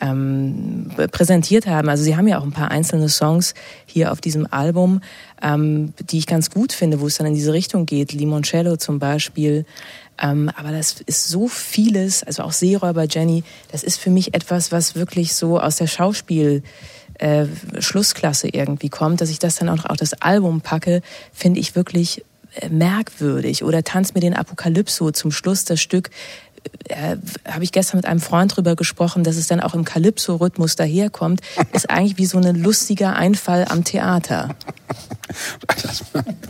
ähm, präsentiert haben. Also sie haben ja auch ein paar einzelne Songs hier auf diesem Album, ähm, die ich ganz gut finde, wo es dann in diese Richtung geht. Limoncello zum Beispiel. Ähm, aber das ist so vieles, also auch Seeräuber Jenny, das ist für mich etwas, was wirklich so aus der Schauspiel äh, Schlussklasse irgendwie kommt, dass ich das dann auch noch auf das Album packe, finde ich wirklich äh, merkwürdig. Oder Tanz mir den Apokalypso zum Schluss das Stück äh, habe ich gestern mit einem Freund drüber gesprochen, dass es dann auch im Calypso-Rhythmus daherkommt, ist eigentlich wie so ein lustiger Einfall am Theater.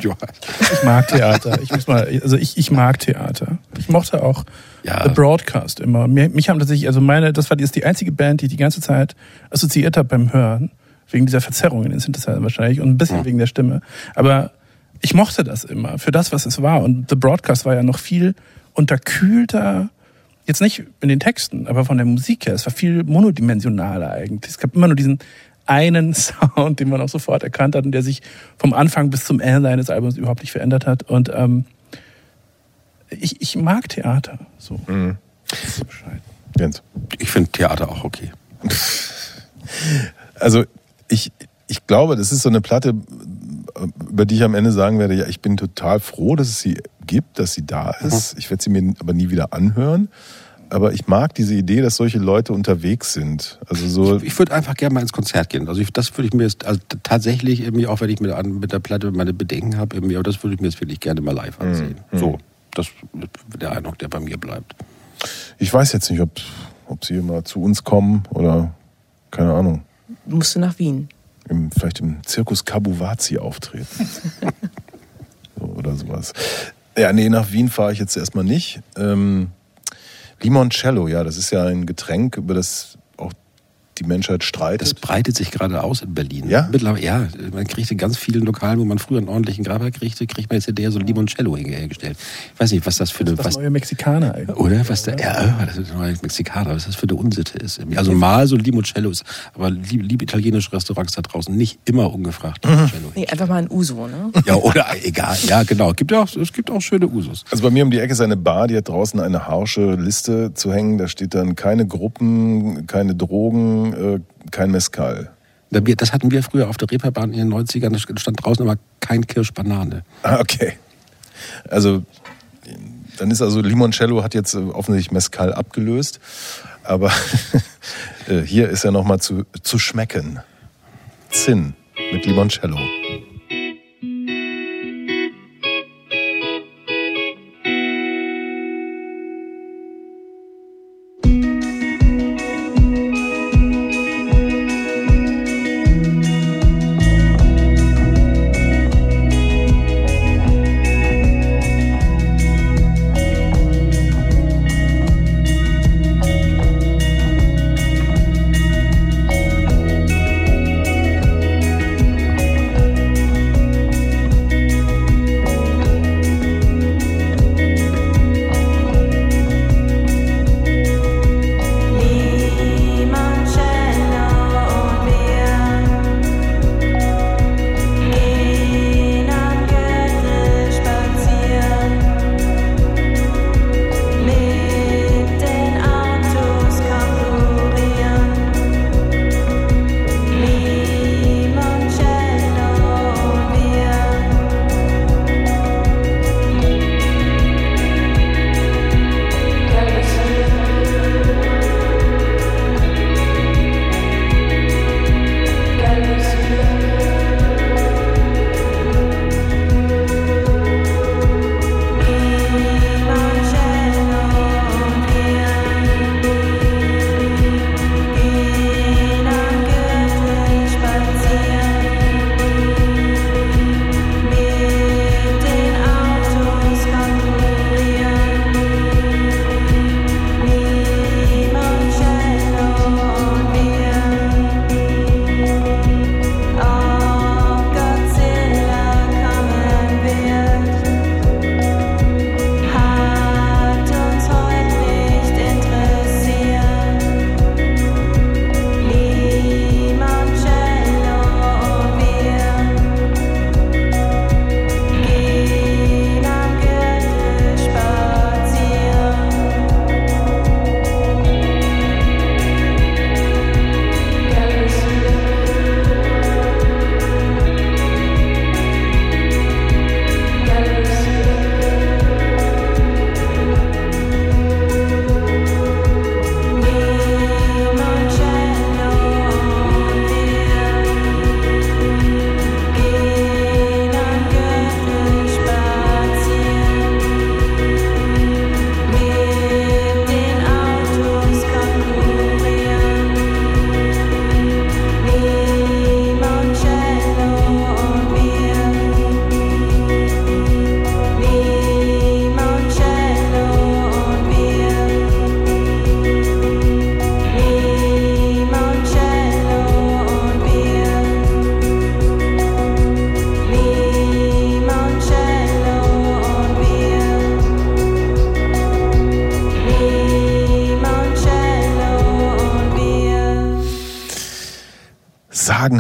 Ja. Ich mag Theater. Ich muss mal, also ich, ich mag Theater. Ich mochte auch Ja. The Broadcast immer. Mich haben tatsächlich, also meine, das war die, ist die einzige Band, die ich die ganze Zeit assoziiert habe beim Hören. Wegen dieser Verzerrung in den Synthesizern wahrscheinlich und ein bisschen wegen der Stimme. Aber ich mochte das immer für das, was es war. Und The Broadcast war ja noch viel unterkühlter, jetzt nicht in den Texten, aber von der Musik her, es war viel monodimensionaler eigentlich. Es gab immer nur diesen einen Sound, den man auch sofort erkannt hat und der sich vom Anfang bis zum Ende eines Albums überhaupt nicht verändert hat. Und ähm, ich, ich mag Theater. So. Mhm. Jens. Ich finde Theater auch okay. Also ich, ich glaube, das ist so eine Platte, über die ich am Ende sagen werde, ja, ich bin total froh, dass es sie gibt, dass sie da ist. Ich werde sie mir aber nie wieder anhören. Aber ich mag diese Idee, dass solche Leute unterwegs sind. Also so. Ich, ich würde einfach gerne mal ins Konzert gehen. Also ich, das würde ich mir jetzt also tatsächlich irgendwie, auch wenn ich mit, mit der Platte meine Bedenken habe, irgendwie, aber das würde ich mir jetzt wirklich gerne mal live ansehen. Mhm. So, das ist der Eindruck, der bei mir bleibt. Ich weiß jetzt nicht, ob, ob sie mal zu uns kommen oder keine Ahnung. Musst du nach Wien. Im, vielleicht im Zirkus Kabuwazi auftreten. so, oder sowas. Ja, nee, nach Wien fahre ich jetzt erstmal nicht. Ähm, Limoncello, ja, das ist ja ein Getränk, über das die Menschheit streitet. Das breitet sich gerade aus in Berlin. Ja? Mittlerweile, ja. Man kriegt in ganz vielen Lokalen, wo man früher einen ordentlichen Graber kriegte, kriegt man jetzt hinterher so Limoncello hergestellt. Ich weiß nicht, was das für eine, Das was, neue Mexikaner eigentlich. oder? Was da, ja, das ist ein neuer Mexikaner, was das für eine Unsitte ist. Also mal so Limoncello ist, aber liebe, liebe italienische Restaurants da draußen nicht immer ungefragt Limoncello. Nee, einfach mal ein Uso, ne? Ja, oder egal. Ja, genau. Es gibt ja auch, es gibt auch schöne Usus. Also bei mir um die Ecke ist eine Bar, die hat draußen eine harsche Liste zu hängen. Da steht dann keine Gruppen, keine Drogen, äh, kein Mescal. Das hatten wir früher auf der Reeperbahn in den 90ern. Da stand draußen aber kein Kirschbanane. Ah, okay. Also dann ist also Limoncello hat jetzt äh, offensichtlich Mescal abgelöst, aber äh, hier ist er nochmal zu, zu schmecken. Zinn mit Limoncello.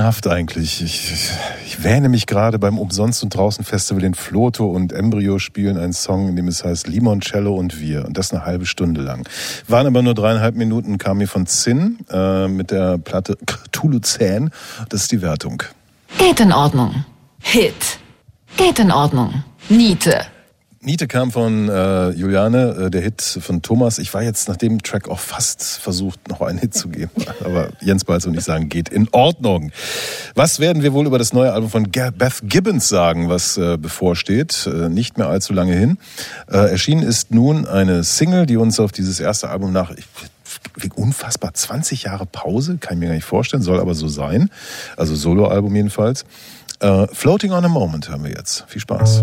Sagenhaft eigentlich. Ich, ich wähne mich gerade beim Umsonst und Draußen Festival in Floto und Embryo spielen einen Song, in dem es heißt Limoncello und wir. Und das eine halbe Stunde lang. Waren aber nur dreieinhalb Minuten, kam mir von Zinn äh, mit der Platte Toulousain. Das ist die Wertung. Geht in Ordnung. Hit. Geht in Ordnung. Niete. Niete kam von äh, Juliane, äh, der Hit von Thomas. Ich war jetzt nach dem Track auch fast versucht, einen Hit zu geben. Aber Jens Balz und ich sagen, geht in Ordnung. Was werden wir wohl über das neue Album von Beth Gibbons sagen, was äh, bevorsteht? Äh, nicht mehr allzu lange hin. Äh, erschienen ist nun eine Single, die uns auf dieses erste Album nach... Unfassbar 20 Jahre Pause, kann ich mir gar nicht vorstellen, soll aber so sein. Also Soloalbum jedenfalls. Floating on a Moment hören wir jetzt. Viel Spaß.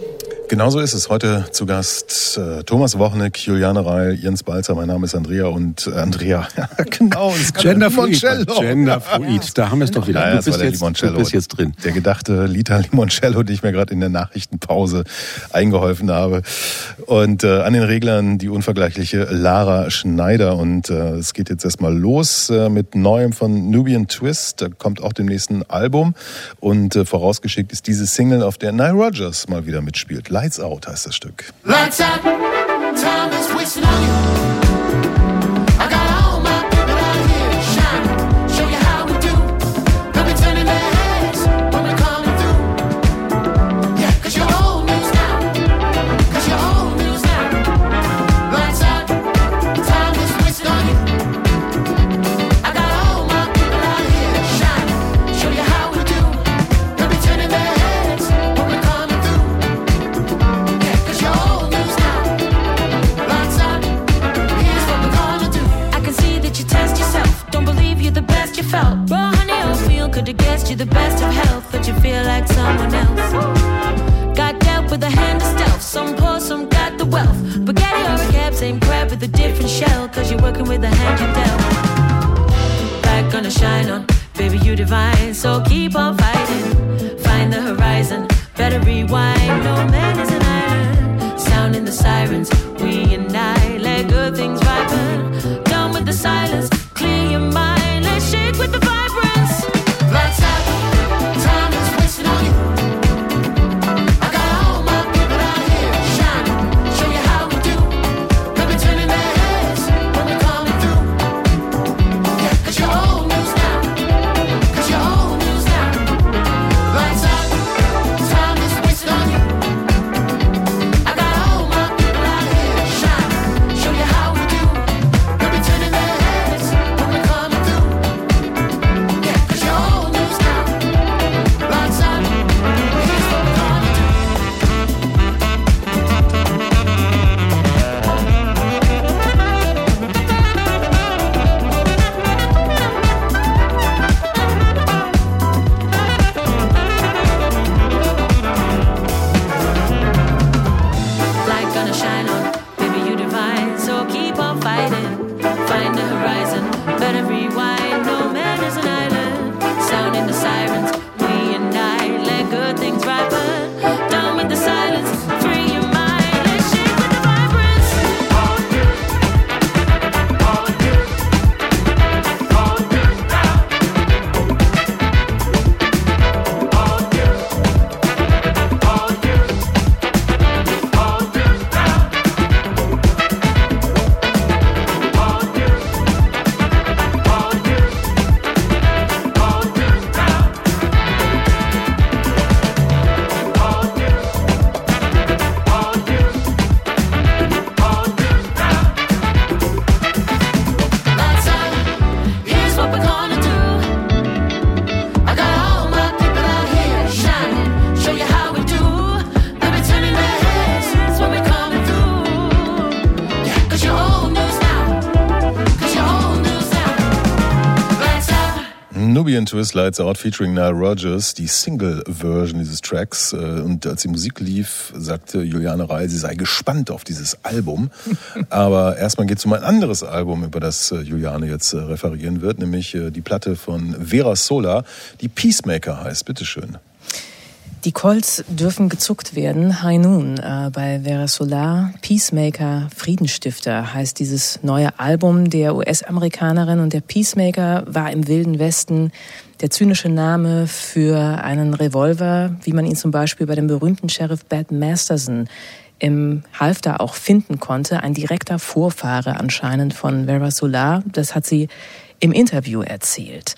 Genauso ist es. Heute zu Gast äh, Thomas Wochneck, Juliane Reil, Jens Balzer. Mein Name ist Andrea und äh, Andrea. Genau. Genderfluid. Genderfluid. Da haben wir es doch wieder. Ja, du, bist der jetzt, Limoncello. du bist jetzt drin. Der gedachte Liter Limoncello, den ich mir gerade in der Nachrichtenpause eingeholfen habe. Und äh, an den Reglern die unvergleichliche Lara Schneider. Und äh, es geht jetzt erstmal los äh, mit Neuem von Nubian Twist. Da kommt auch dem nächsten Album. Und äh, vorausgeschickt ist diese Single, auf der Nile Rodgers mal wieder mitspielt. Lights Out heißt das Stück. Lights out, time is wasting on you. Have guessed you're the best of health, but you feel like someone else. Got dealt with a hand of stealth. Some poor, some got the wealth. Spaghetti or a cab, same crab with a different shell, cause you're working with the hand you dealt. Back gonna shine on, baby, you divine, so keep on fighting. Find the horizon, better rewind. No man is an island. Sounding the sirens, we and I let good things ripen. Done with the silence, clear your mind. Let's shake with the Nubian Twist Lights Out featuring Nile Rodgers, die Single-Version dieses Tracks. Äh, Und als die Musik lief, sagte Juliane Reil, sie sei gespannt auf dieses Album. Aber erstmal geht es um ein anderes Album, über das äh, Juliane jetzt äh, referieren wird, nämlich die Platte von Vera Sola, die Peacemaker heißt. Bitteschön. Die Colts dürfen gezuckt werden. High Noon äh, bei Vera Solar. Peacemaker, Friedensstifter heißt dieses neue Album der US-Amerikanerin. Und der Peacemaker war im Wilden Westen der zynische Name für einen Revolver, wie man ihn zum Beispiel bei dem berühmten Sheriff Bud Masterson im Halfter auch finden konnte. Ein direkter Vorfahre anscheinend von Vera Solar. Das hat sie im Interview erzählt.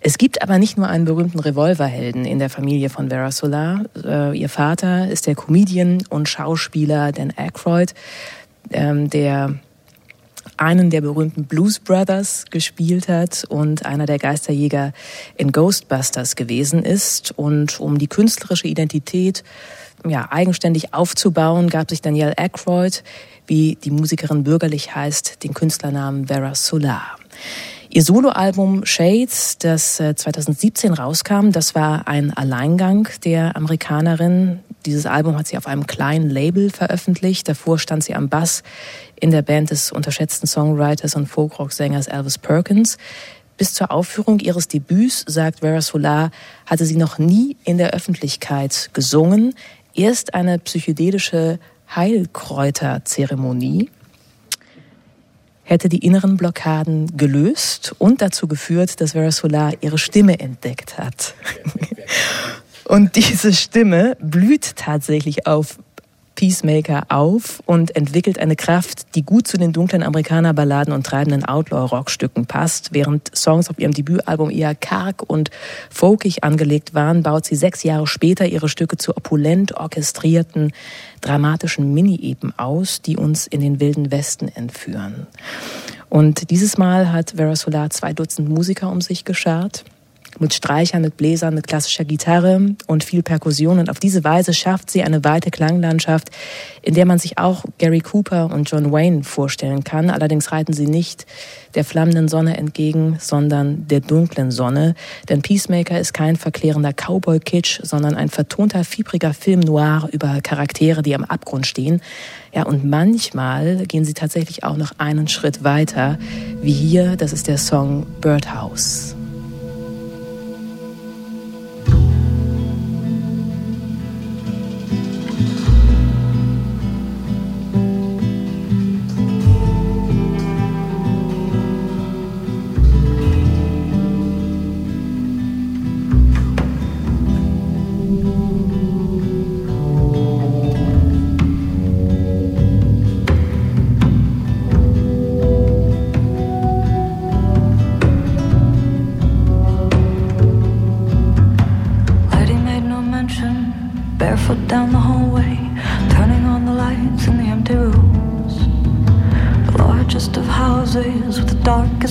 Es gibt aber nicht nur einen berühmten Revolverhelden in der Familie von Vera Solar. Äh, ihr Vater ist der Comedian und Schauspieler Dan Aykroyd, ähm, der einen der berühmten Blues Brothers gespielt hat und einer der Geisterjäger in Ghostbusters gewesen ist. Und um die künstlerische Identität ja, eigenständig aufzubauen, gab sich Danielle Aykroyd, wie die Musikerin bürgerlich heißt, den Künstlernamen Vera Solar. Ihr Soloalbum Shades, das äh, 2017 rauskam, das war ein Alleingang der Amerikanerin. Dieses Album hat sie auf einem kleinen Label veröffentlicht. Davor stand sie am Bass in der Band des unterschätzten Songwriters und Folkrock-Sängers Elvis Perkins. Bis zur Aufführung ihres Debüts, sagt Vera Solar, hatte sie noch nie in der Öffentlichkeit gesungen. Erst eine psychedelische Heilkräuterzeremonie hätte die inneren Blockaden gelöst und dazu geführt, dass Vera Solar ihre Stimme entdeckt hat. Und diese Stimme blüht tatsächlich auf Peacemaker auf und entwickelt eine Kraft, die gut zu den dunklen Amerikaner-Balladen und treibenden Outlaw-Rockstücken passt. Während Songs auf ihrem Debütalbum eher karg und folkig angelegt waren, baut sie sechs Jahre später ihre Stücke zu opulent orchestrierten, dramatischen Mini-Epen aus, die uns in den wilden Westen entführen. Und dieses Mal hat Vera Solar zwei Dutzend Musiker um sich geschart mit Streichern, mit Bläsern, mit klassischer Gitarre und viel Perkussion. Und auf diese Weise schafft sie eine weite Klanglandschaft, in der man sich auch Gary Cooper und John Wayne vorstellen kann. Allerdings reiten sie nicht der flammenden Sonne entgegen, sondern der dunklen Sonne. Denn Peacemaker ist kein verklärender Cowboy-Kitsch, sondern ein vertonter, fiebriger Film noir über Charaktere, die am Abgrund stehen. Ja, und manchmal gehen sie tatsächlich auch noch einen Schritt weiter, wie hier, das ist der Song Birdhouse.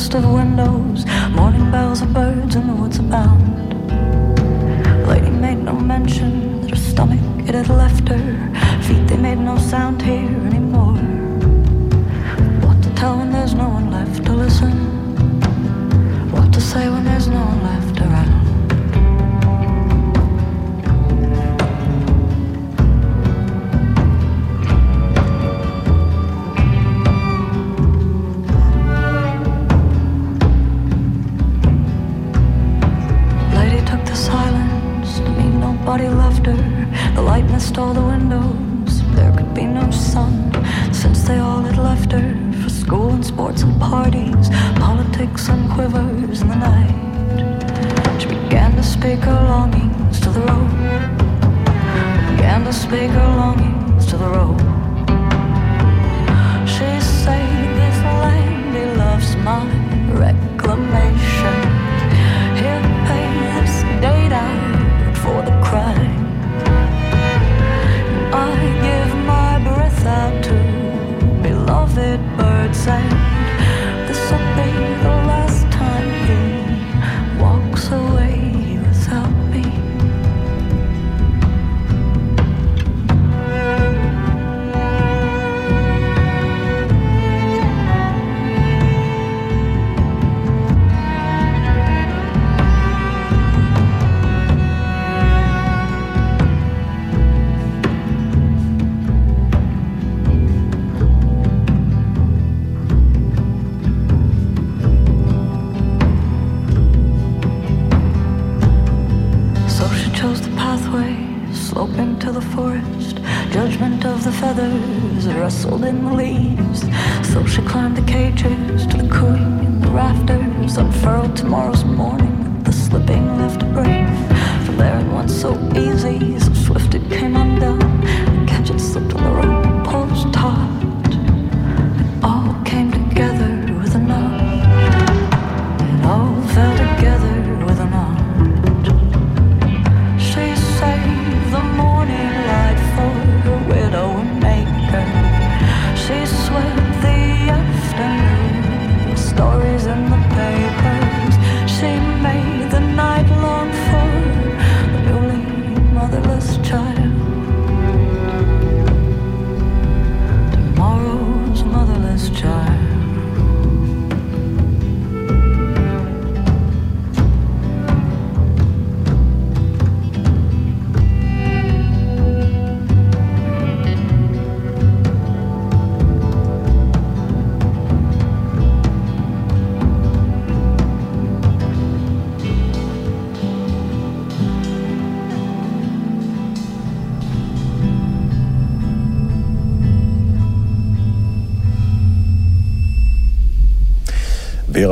dust of windows, morning bells of birds in the woods abound. Lady made no mention that her stomach it had left her. Feet they made no sound here anymore. What to tell when there's no one left to listen? What to say when there's no one left around? all the windows, there could be no sun. Since they all had left her for school and sports and parties, politics and quivers in the night, she began to speak her longings to the road. Began to speak her longings to the road. She said, This lady loves my reclamation.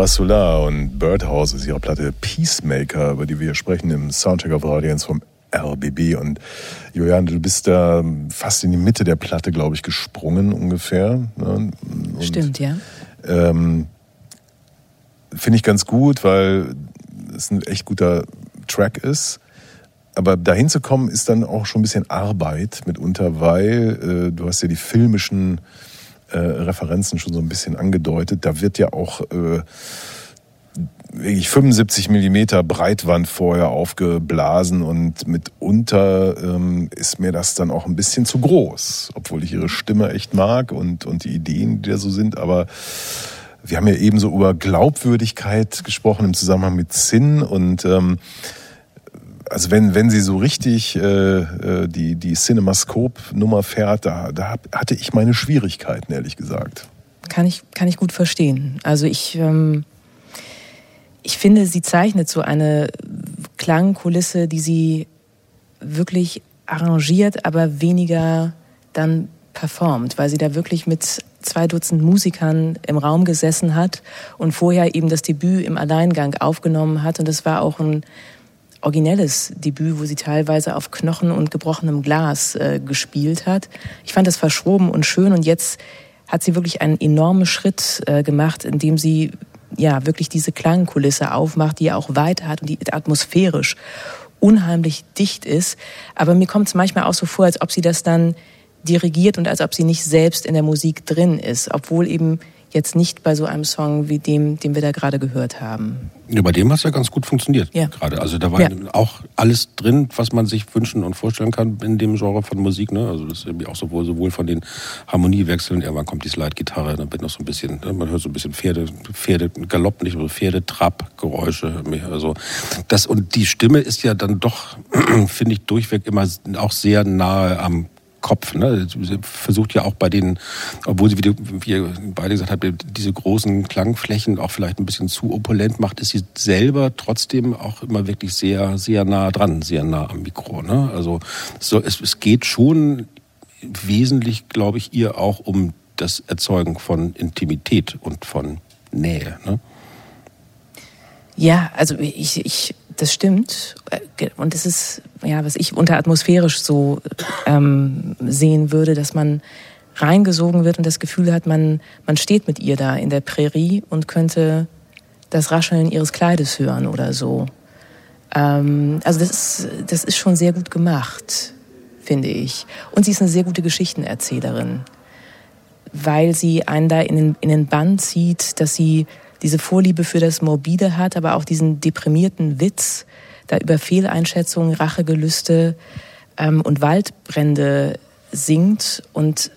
Und Birdhouse ist ihre Platte Peacemaker, über die wir hier sprechen im Soundcheck of Audience vom RBB. Und Julian, du bist da fast in die Mitte der Platte, glaube ich, gesprungen ungefähr. ne? Und, Stimmt, ja. Ähm, Finde ich ganz gut, weil es ein echt guter Track ist. Aber dahin zu kommen, ist dann auch schon ein bisschen Arbeit mitunter, weil äh, du hast ja die filmischen äh, Referenzen schon so ein bisschen angedeutet. Da wird ja auch äh, wirklich 75 Millimeter Breitwand vorher aufgeblasen und mitunter ähm, ist mir das dann auch ein bisschen zu groß, obwohl ich ihre Stimme echt mag und, und die Ideen, die da so sind, aber wir haben ja eben so über Glaubwürdigkeit gesprochen im Zusammenhang mit Zinn und ähm, also wenn, wenn sie so richtig äh, äh, die, die Cinemascope-Nummer fährt, da, da hatte ich meine Schwierigkeiten, ehrlich gesagt. Kann ich, kann ich gut verstehen. Also ich, ähm, ich finde, sie zeichnet so eine Klangkulisse, die sie wirklich arrangiert, aber weniger dann performt, weil sie da wirklich mit zwei Dutzend Musikern im Raum gesessen hat und vorher eben das Debüt im Alleingang aufgenommen hat. Und das war auch ein originelles Debüt, wo sie teilweise auf Knochen und gebrochenem Glas äh, gespielt hat. Ich fand das verschroben und schön und jetzt hat sie wirklich einen enormen Schritt äh, gemacht, indem sie ja wirklich diese Klangkulisse aufmacht, die ja auch weiter hat und die atmosphärisch unheimlich dicht ist. Aber mir kommt es manchmal auch so vor, als ob sie das dann dirigiert und als ob sie nicht selbst in der Musik drin ist, obwohl eben jetzt nicht bei so einem Song wie dem, den wir da gerade gehört haben. Ja, bei dem hat es ja ganz gut funktioniert. Ja. Gerade. Also da war Ja. auch alles drin, was man sich wünschen und vorstellen kann in dem Genre von Musik. Ne? Also das ist irgendwie auch sowohl, sowohl von den Harmoniewechseln, irgendwann kommt die Slide-Gitarre, dann wird noch so ein bisschen, ne, man hört so ein bisschen Pferde, Pferde, Galopp, nicht so Pferde, Trab, Geräusche. Also das und die Stimme ist ja dann doch, finde ich, durchweg immer auch sehr nahe am Kopf. Ne? Sie versucht ja auch bei den, obwohl sie, wie, wie ihr beide gesagt habt, diese großen Klangflächen auch vielleicht ein bisschen zu opulent macht, ist sie selber trotzdem auch immer wirklich sehr, sehr nah dran, sehr nah am Mikro. Ne? Also so, es, es geht schon wesentlich, glaube ich, ihr auch um das Erzeugen von Intimität und von Nähe. Ne? Ja, also ich, ich, das stimmt. Äh, Und es ist, ja, was ich unter atmosphärisch so ähm, sehen würde, dass man reingesogen wird und das Gefühl hat, man, man steht mit ihr da in der Prärie und könnte das Rascheln ihres Kleides hören oder so. Ähm, also das ist, das ist schon sehr gut gemacht, finde ich. Und sie ist eine sehr gute Geschichtenerzählerin, weil sie einen da in den, in den Bann zieht, dass sie diese Vorliebe für das Morbide hat, aber auch diesen deprimierten Witz, da über Fehleinschätzungen, Rachegelüste ähm, und Waldbrände singt. Und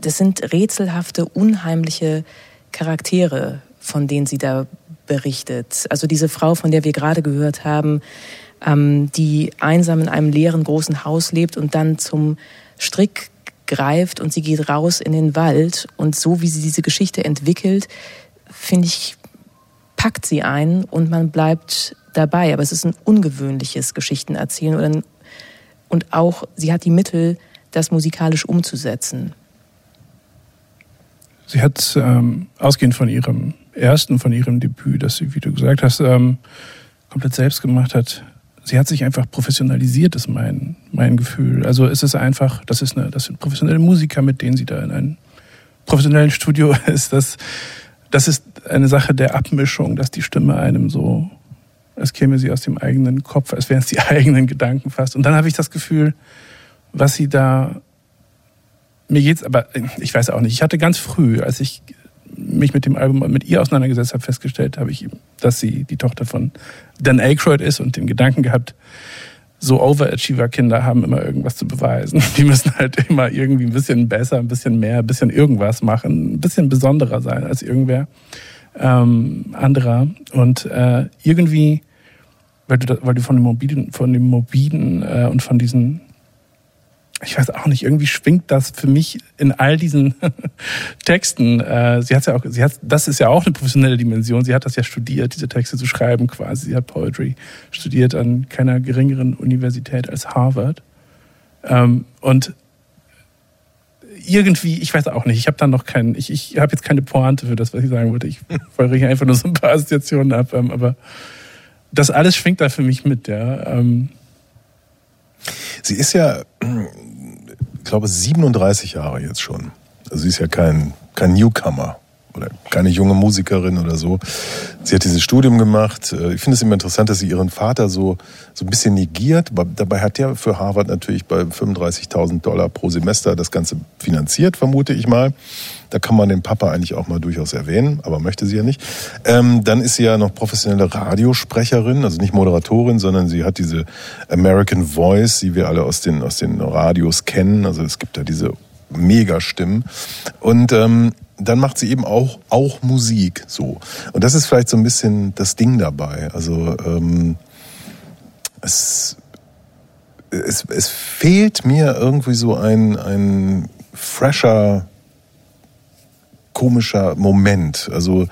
das sind rätselhafte, unheimliche Charaktere, von denen sie da berichtet. Also diese Frau, von der wir gerade gehört haben, ähm, die einsam in einem leeren großen Haus lebt und dann zum Strick greift und sie geht raus in den Wald. Und so wie sie diese Geschichte entwickelt, finde ich, packt sie ein und man bleibt dabei. Aber es ist ein ungewöhnliches Geschichtenerzählen oder und auch sie hat die Mittel, das musikalisch umzusetzen. Sie hat ähm, ausgehend von ihrem ersten, von ihrem Debüt, das sie, wie du gesagt hast, ähm, komplett selbst gemacht hat. Sie hat sich einfach professionalisiert, ist mein, mein Gefühl. Also es ist einfach, das ist eine, das sind professionelle Musiker, mit denen sie da in einem professionellen Studio ist. Das, das ist eine Sache der Abmischung, dass die Stimme einem so, als käme sie aus dem eigenen Kopf, als wären es die eigenen Gedanken fast. Und dann habe ich das Gefühl, was sie da mir geht's aber, ich weiß auch nicht, ich hatte ganz früh, als ich mich mit dem Album mit ihr auseinandergesetzt habe, festgestellt habe ich, dass sie die Tochter von Dan Aykroyd ist und den Gedanken gehabt, so Overachiever-Kinder haben immer irgendwas zu beweisen. Die müssen halt immer irgendwie ein bisschen besser, ein bisschen mehr, ein bisschen irgendwas machen, ein bisschen besonderer sein als irgendwer ähm, anderer. Und äh, irgendwie, weil du, weil du von dem Morbiden, von dem Morbiden äh, und von diesen ich weiß auch nicht, irgendwie schwingt das für mich in all diesen Texten. Äh, sie hat ja auch, sie hat, das ist ja auch eine professionelle Dimension. Sie hat das ja studiert, diese Texte zu schreiben quasi. Sie hat Poetry studiert an keiner geringeren Universität als Harvard. Ähm, und irgendwie, ich weiß auch nicht, ich habe da noch keinen, ich, ich habe jetzt keine Pointe für das, was ich sagen wollte. Ich feuere hier einfach nur so ein paar Assoziationen ab, ähm, aber das alles schwingt da für mich mit, ja. Ähm, Sie ist ja, ich glaube, 37 Jahre jetzt schon. Also sie ist ja kein, kein Newcomer oder keine junge Musikerin oder so. Sie hat dieses Studium gemacht. Äh, Ich finde es immer interessant, dass sie ihren Vater so, so ein bisschen negiert. Dabei hat der für Harvard natürlich bei 35.000 Dollar pro Semester das Ganze finanziert, vermute ich mal. Da kann man den Papa eigentlich auch mal durchaus erwähnen, aber möchte sie ja nicht. Ähm, dann ist sie ja noch professionelle Radiosprecherin, also nicht Moderatorin, sondern sie hat diese American Voice, die wir alle aus den, aus den Radios kennen. Also es gibt da diese Megastimmen. Und ähm, dann macht sie eben auch, auch Musik so. Und das ist vielleicht so ein bisschen das Ding dabei. Also ähm, es, es, es fehlt mir irgendwie so ein, ein fresher, komischer Moment. Also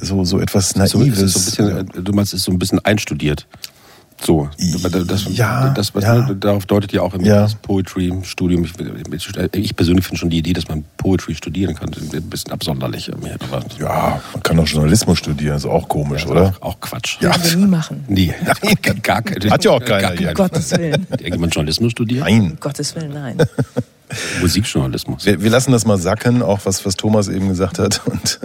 so, so etwas So, es Naives. so ein bisschen, äh, du meinst, es ist so ein bisschen einstudiert. So. Das, Ja, das, was ja. darauf deutet ja auch immer Ja. das Poetry-Studium. Ich, ich persönlich finde schon die Idee, dass man Poetry studieren kann, ein bisschen absonderlich. Ja, man kann auch Journalismus studieren, ist auch komisch, oder? Auch Quatsch. Ja. Würden wir nie machen. Nee, gar keine. Hat ja auch keiner Gar. Um Gottes Willen. Hat irgendjemand Journalismus studiert? Nein. Um Gottes Willen, nein. Musikjournalismus. Wir, wir lassen das mal sacken, auch was, was Thomas eben gesagt hat. Und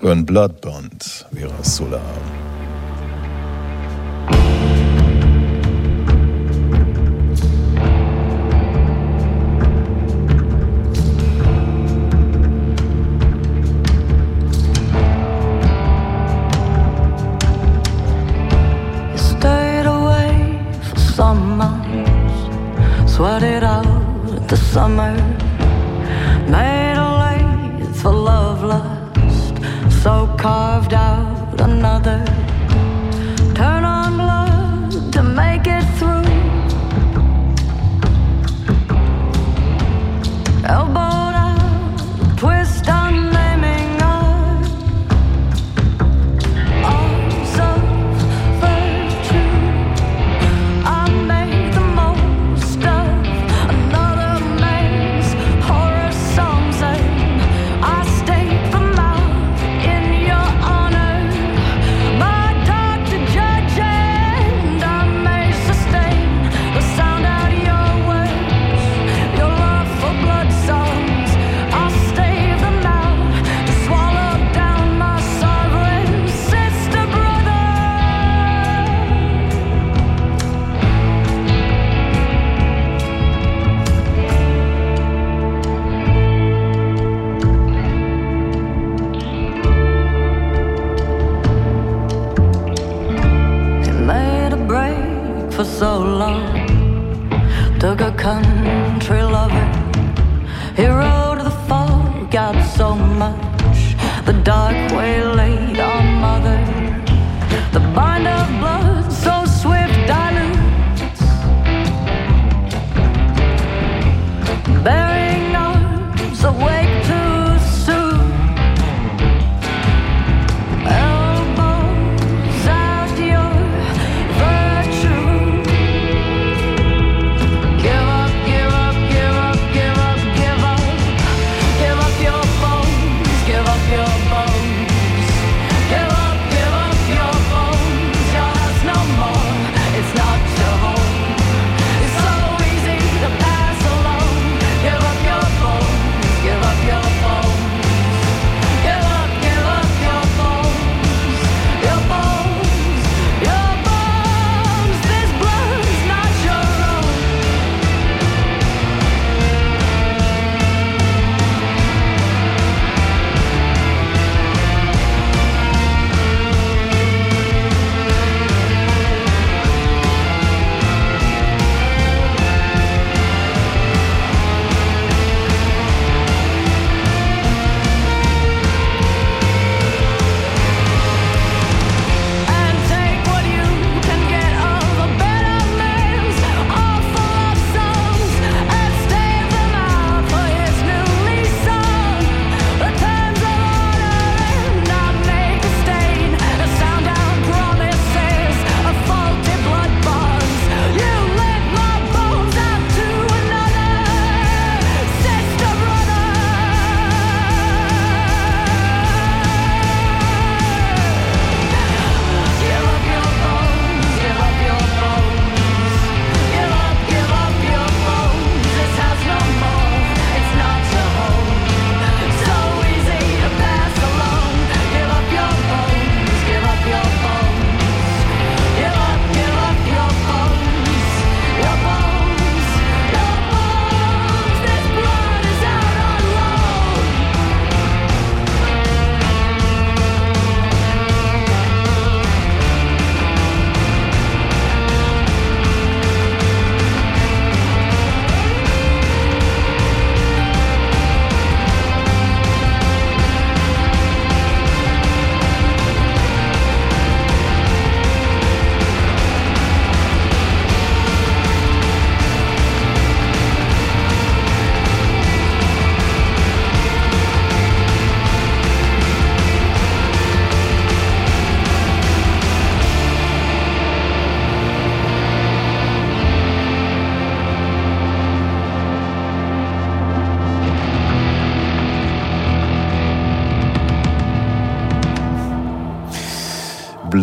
hören Bloodbond, Vera Solar. The summer,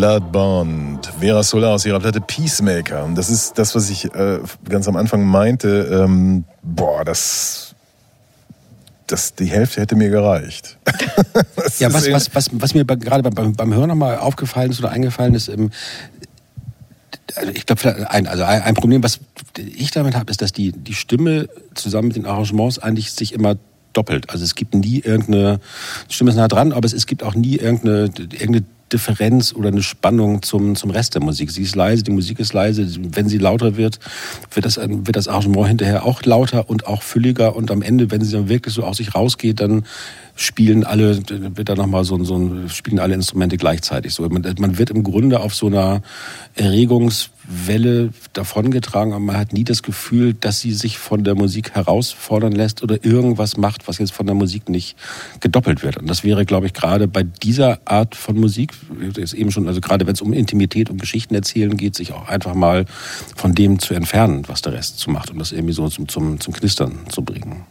Bloodbond. Vera Solar aus ihrer Platte Peacemaker. Und das ist das, was ich äh, ganz am Anfang meinte. Ähm, boah, das, das, die Hälfte hätte mir gereicht. Ja, was, was, was, was mir gerade beim, beim Hören nochmal aufgefallen ist oder eingefallen ist, ähm, also ich glaube, ein, also ein Problem, was ich damit habe, ist, dass die, die Stimme zusammen mit den Arrangements eigentlich sich immer doppelt. Also es gibt nie irgendeine, die Stimme ist nah dran, aber es, es gibt auch nie irgendeine, irgendeine Differenz oder eine Spannung zum, zum Rest der Musik. Sie ist leise, die Musik ist leise. Wenn sie lauter wird, wird das, wird das Arrangement hinterher auch lauter und auch fülliger. Und am Ende, wenn sie dann wirklich so aus sich rausgeht, dann spielen alle, wird da nochmal so, so spielen alle Instrumente gleichzeitig. So, man, man wird im Grunde auf so einer Erregungswelle davongetragen, aber man hat nie das Gefühl, dass sie sich von der Musik herausfordern lässt oder irgendwas macht, was jetzt von der Musik nicht gedoppelt wird. Und das wäre, glaube ich, gerade bei dieser Art von Musik, ist eben schon, also gerade wenn es um Intimität und Geschichten erzählen geht, sich auch einfach mal von dem zu entfernen, was der Rest zu macht und das irgendwie so zum, zum, zum Knistern zu bringen.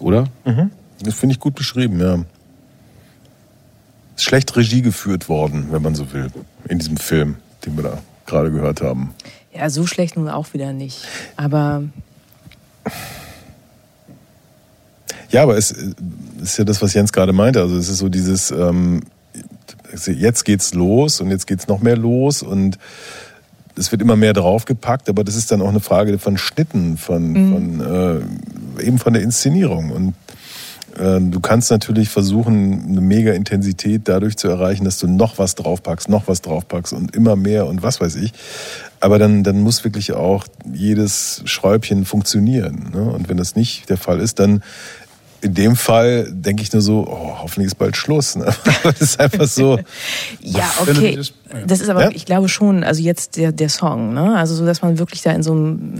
Oder? Mhm. Das finde ich gut beschrieben, ja. Ist schlecht Regie geführt worden, wenn man so will, in diesem Film, den wir da gerade gehört haben. Ja, so schlecht nun auch wieder nicht. Aber Ja, aber es ist ja das, was Jens gerade meinte. Also es ist so dieses, ähm, jetzt geht's los und jetzt geht's noch mehr los und es wird immer mehr draufgepackt, aber das ist dann auch eine Frage von Schnitten, von, Mhm. von äh, eben von der Inszenierung. Und du kannst natürlich versuchen, eine mega Intensität dadurch zu erreichen, dass du noch was draufpackst, noch was draufpackst und immer mehr und was weiß ich. Aber dann, dann muss wirklich auch jedes Schräubchen funktionieren. Ne? Und wenn das nicht der Fall ist, dann in dem Fall denke ich nur so, oh, hoffentlich ist bald Schluss. Ne? das ist einfach so. Ja, okay. das- Das ist aber, Ja? ich glaube schon, also jetzt der, der Song, ne? Also so, dass man wirklich da in so einem,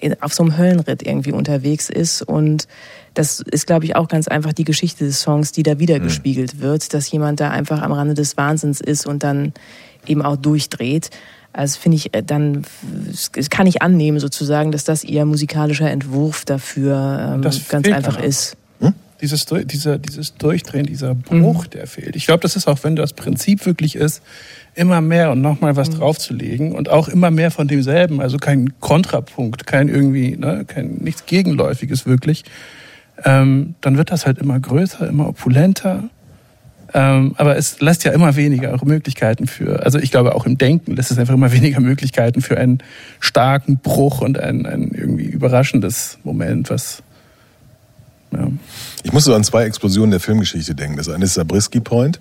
in- auf so einem Höllenritt irgendwie unterwegs ist und das ist, glaube ich, auch ganz einfach die Geschichte des Songs, die da wieder Mhm. gespiegelt wird, dass jemand da einfach am Rande des Wahnsinns ist und dann eben auch durchdreht. Also finde ich äh, dann, das kann ich annehmen sozusagen, dass das ihr musikalischer Entwurf dafür ähm, Das ganz einfach ist. Dieses, Durch- dieser, dieses Durchdrehen, dieser Bruch, der fehlt. Ich glaube, das ist auch, wenn das Prinzip wirklich ist, immer mehr und nochmal was draufzulegen und auch immer mehr von demselben, also kein Kontrapunkt, kein irgendwie, ne, kein nichts Gegenläufiges wirklich, ähm, dann wird das halt immer größer, immer opulenter. Ähm, aber es lässt ja immer weniger auch Möglichkeiten für, also ich glaube auch im Denken lässt es einfach immer weniger Möglichkeiten für einen starken Bruch und ein, ein irgendwie überraschendes Moment, was ja. Ich muss so an zwei Explosionen der Filmgeschichte denken. Das eine ist Zabriskie Point,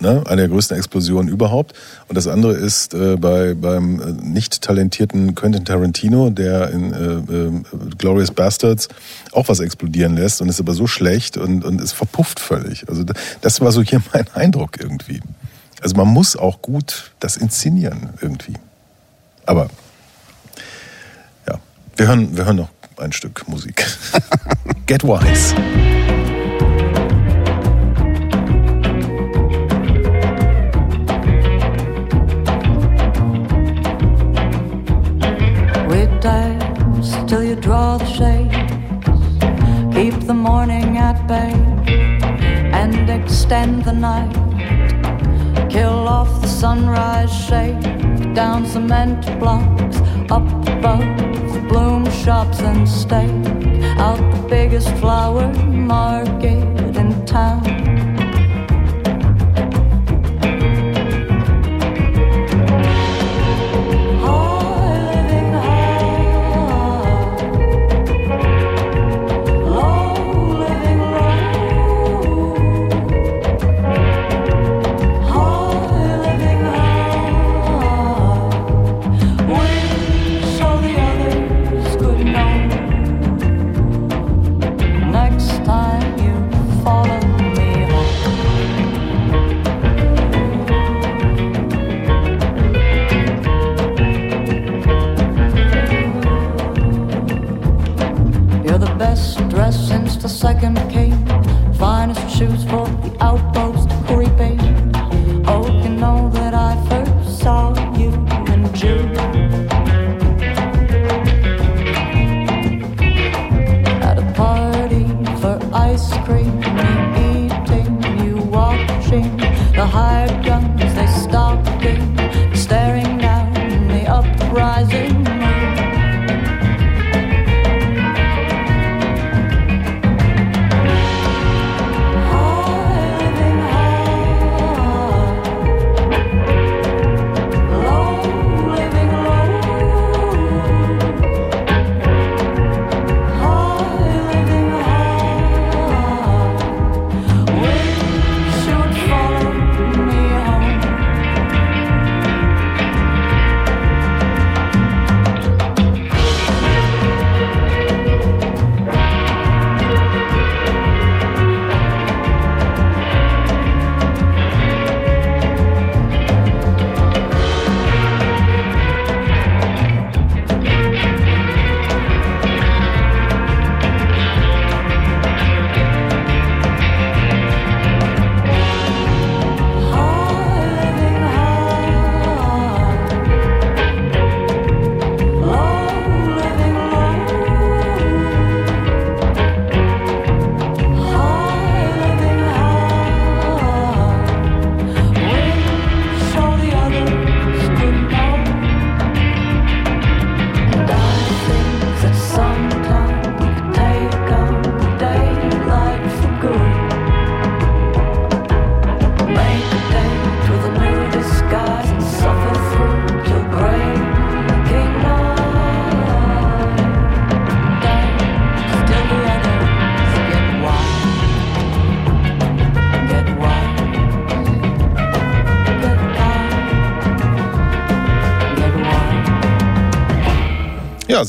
ne, eine der größten Explosionen überhaupt. Und das andere ist äh, bei, beim äh, nicht talentierten Quentin Tarantino, der in äh, äh, Glorious Bastards auch was explodieren lässt und ist aber so schlecht und, und es verpufft völlig. Also da- das war so hier mein Eindruck irgendwie. Also man muss auch gut das inszenieren irgendwie. Aber ja, wir hören, wir hören noch ein Stück Musik. Get Wise. Dance till you draw the shades, keep the morning at bay, and extend the night. Kill off the sunrise shade, down cement blocks, up above the bloom shops, and stake. Out the biggest flower market shoes for the outpost